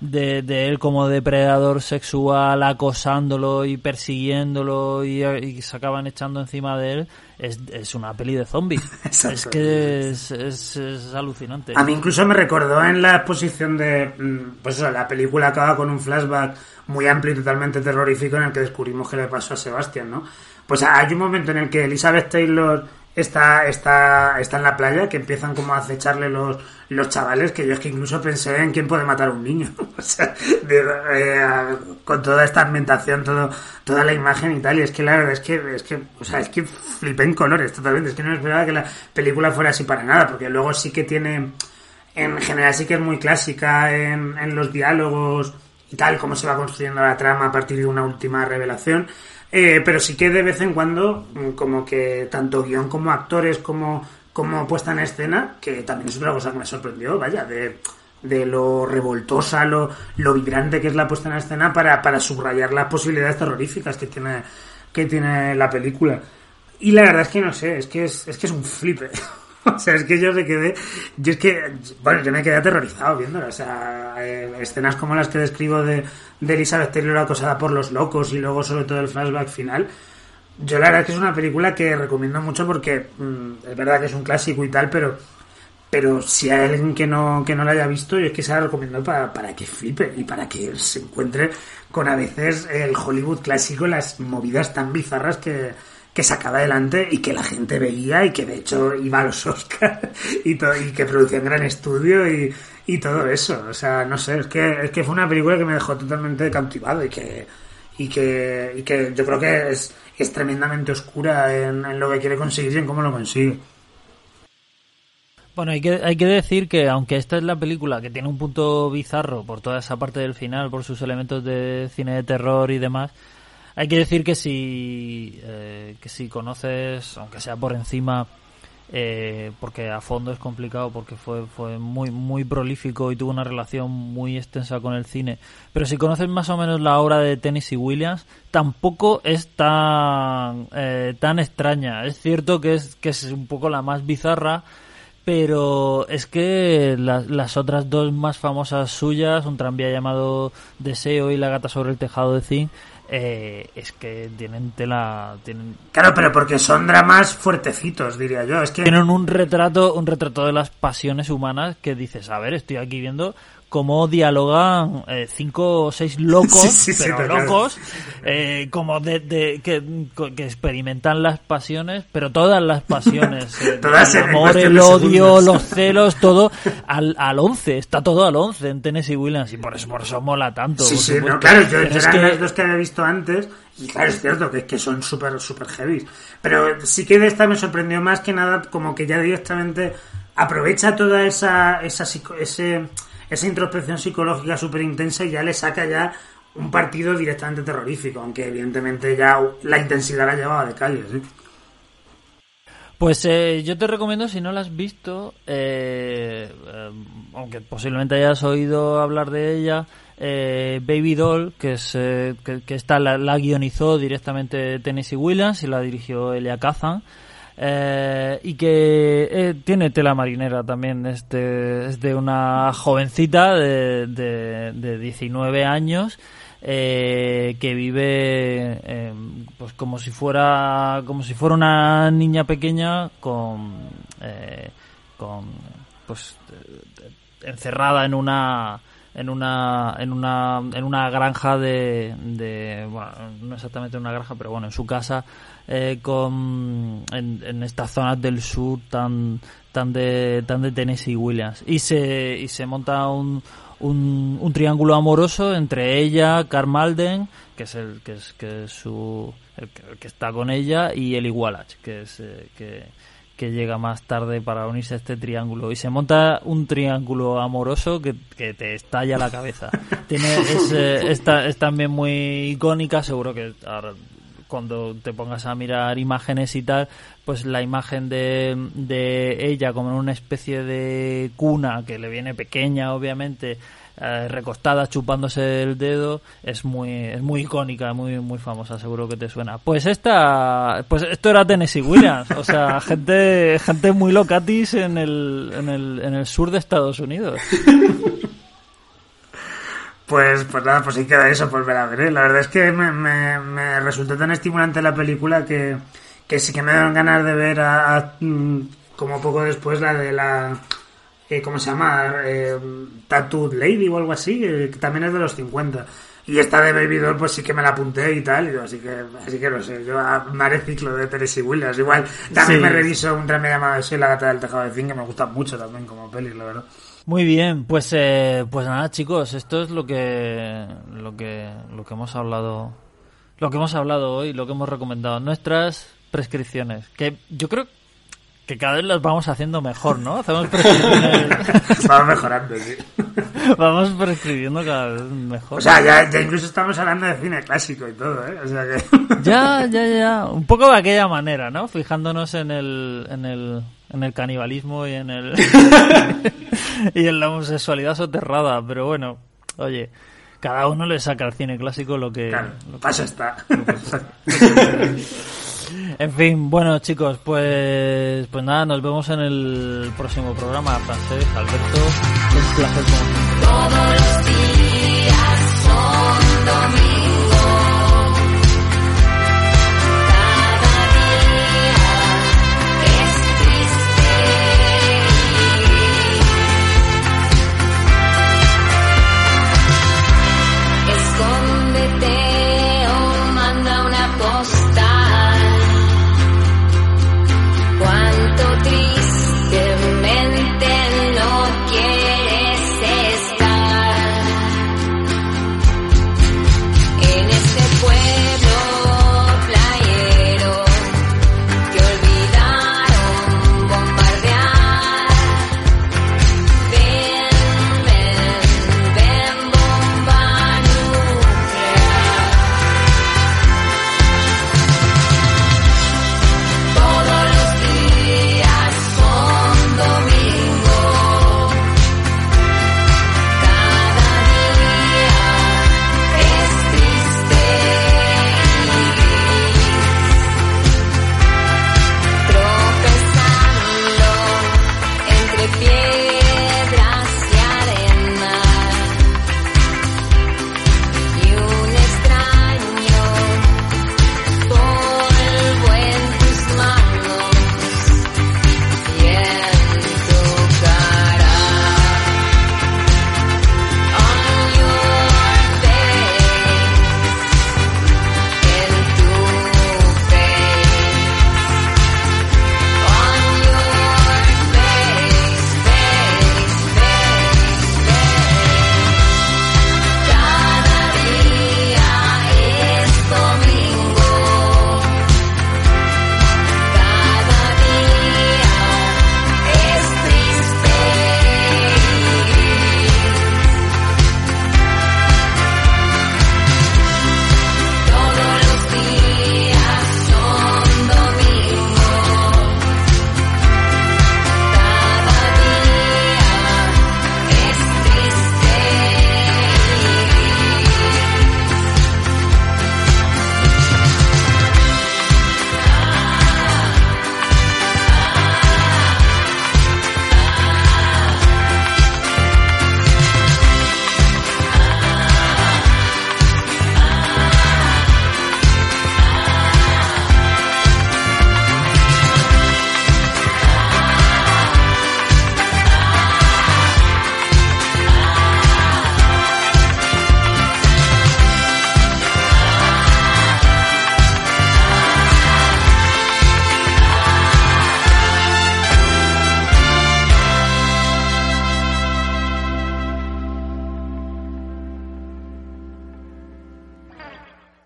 A: de, de, él como depredador sexual acosándolo y persiguiéndolo y, se acaban echando encima de él es, es una peli de zombies. Es que es, es, alucinante.
B: A mí incluso me recordó en la exposición de mm, pues eso, la película acaba con un flashback muy amplio y totalmente terrorífico en el que descubrimos qué le pasó a Sebastián ¿no? pues hay un momento en el que Elizabeth Taylor está, está, está en la playa, que empiezan como a acecharle los, los chavales, que yo es que incluso pensé en quién puede matar a un niño. o sea, eh, con toda esta ambientación, todo, toda la imagen y tal, y es que la verdad es que, es que, o sea, es que flipé en colores totalmente, es que no esperaba que la película fuera así para nada, porque luego sí que tiene, en general sí que es muy clásica en, en los diálogos y tal, cómo se va construyendo la trama a partir de una última revelación, eh, pero sí que de vez en cuando, mm, como que tanto guion como actores, como, como puesta en escena, que también es otra cosa que me sorprendió, vaya, de, de lo revoltosa, lo, lo vibrante que es la puesta en escena para, para subrayar las posibilidades terroríficas que tiene, que tiene la película. Y la verdad es que no sé, es que es, es que es un flipe. O sea, es que yo me quedé, yo es que, bueno, yo me quedé aterrorizado viéndola. O sea, eh, escenas como las que describo de, de Elizabeth Taylor acosada por los locos y luego sobre todo el flashback final. Yo la verdad es que es una película que recomiendo mucho porque mm, es verdad que es un clásico y tal, pero pero si hay alguien que no, que no la haya visto, yo es que se la recomiendo para, para que flipe y para que se encuentre con a veces el Hollywood clásico, las movidas tan bizarras que, que sacaba adelante y que la gente veía y que de hecho iba a los Oscars y, que producía un gran estudio y, y todo eso. O sea, no sé, es que, es que fue una película que me dejó totalmente cautivado y que, y que, y que yo creo que es, es tremendamente oscura en, en, lo que quiere conseguir y en cómo lo consigue.
A: Bueno, hay que, hay que decir que aunque esta es la película que tiene un punto bizarro por toda esa parte del final, por sus elementos de cine de terror y demás, hay que decir que si, eh, que si conoces, aunque sea por encima, eh, porque a fondo es complicado, porque fue, fue muy, muy prolífico y tuvo una relación muy extensa con el cine, pero si conoces más o menos la obra de Tennessee Williams, tampoco es tan, eh, tan extraña. Es cierto que es, que es un poco la más bizarra, pero es que las otras dos más famosas suyas, un tranvía llamado Deseo y La gata sobre el tejado de zinc, eh, es que tienen tela tienen
B: claro pero porque son dramas fuertecitos diría yo es que
A: tienen un retrato un retrato de las pasiones humanas que dices a ver estoy aquí viendo cómo dialogan eh, cinco o seis locos, pero locos, eh, como de, de que, que, experimentan las pasiones, pero todas las pasiones, eh, el amor, el odio, los celos, todo al, al 11, está todo al 11 en Tennessee Williams y por eso, por eso mola tanto.
B: Sí, sí, no, claro, yo, eran que... las dos que había visto antes y claro, es cierto que, que son súper, súper heavy. Pero sí que de esta me sorprendió más que nada como que ya directamente aprovecha toda esa, esa ese esa introspección psicológica súper intensa y ya le saca ya un partido directamente terrorífico, aunque evidentemente ya la intensidad la llevaba de calle. ¿sí?
A: Pues eh, yo te recomiendo, si no la has visto, eh, eh, aunque posiblemente hayas oído hablar de ella, eh, Baby Doll, que es que, que, esta la, la, guionizó directamente Tennessee Williams y la dirigió Elia Kazan. Eh, y que eh, tiene tela marinera también. Este, es de una jovencita de, de, de 19 años eh, que vive eh, pues como si fuera como si fuera una niña pequeña con eh, con pues encerrada en una en una en una en una granja de, de bueno no exactamente una granja pero bueno en su casa eh, con en, en, estas zonas del sur tan tan de tan de Tennessee Williams y se y se monta un, un, un triángulo amoroso entre ella Carl Malden que es el que es que es su el que, el que está con ella y Eli Wallach que es eh, que que llega más tarde para unirse a este triángulo y se monta un triángulo amoroso que, que te estalla la cabeza. Tiene, es, eh, está, es también muy icónica, seguro que ahora cuando te pongas a mirar imágenes y tal, pues la imagen de, de ella como en una especie de cuna que le viene pequeña, obviamente, eh, recostada chupándose el dedo es muy es muy icónica muy muy famosa seguro que te suena. Pues esta pues esto era Tennessee Williams o sea gente gente muy locatis en el en el en el sur de Estados Unidos
B: Pues, pues nada, pues sí queda eso, pues me la veré. La verdad es que me, me, me resultó tan estimulante la película que, que sí que me dan ganas de ver a, a, como poco después la de la eh, ¿cómo se llama? Eh, Tattooed Lady o algo así, que también es de los 50. Y esta de Baby Doll, pues sí que me la apunté y tal, y así que, así que no sé, yo haré ciclo de Tennessee Williams. Igual, también me reviso un me llamado Soy la gata del tejado de zinc, que me gusta mucho también como peli, la verdad.
A: Muy bien, pues eh, pues nada, chicos, esto es lo que lo que lo que hemos hablado lo que hemos hablado hoy, lo que hemos recomendado, nuestras prescripciones, que yo creo que cada vez las vamos haciendo mejor, ¿no? Hacemos prescripciones.
B: vamos mejorando, sí.
A: Vamos prescribiendo cada vez mejor.
B: O sea, ya, ya, incluso estamos hablando de cine clásico y todo, ¿eh? O sea que...
A: Ya, ya, ya. Un poco de aquella manera, ¿no? Fijándonos en el, en el, en el canibalismo y en el y en la homosexualidad soterrada, pero bueno, oye, cada uno le saca al cine clásico lo que, lo que
B: pasa está.
A: En fin, bueno chicos, pues pues nada, nos vemos en el próximo programa. Francés, Alberto, un placer. Todos los días son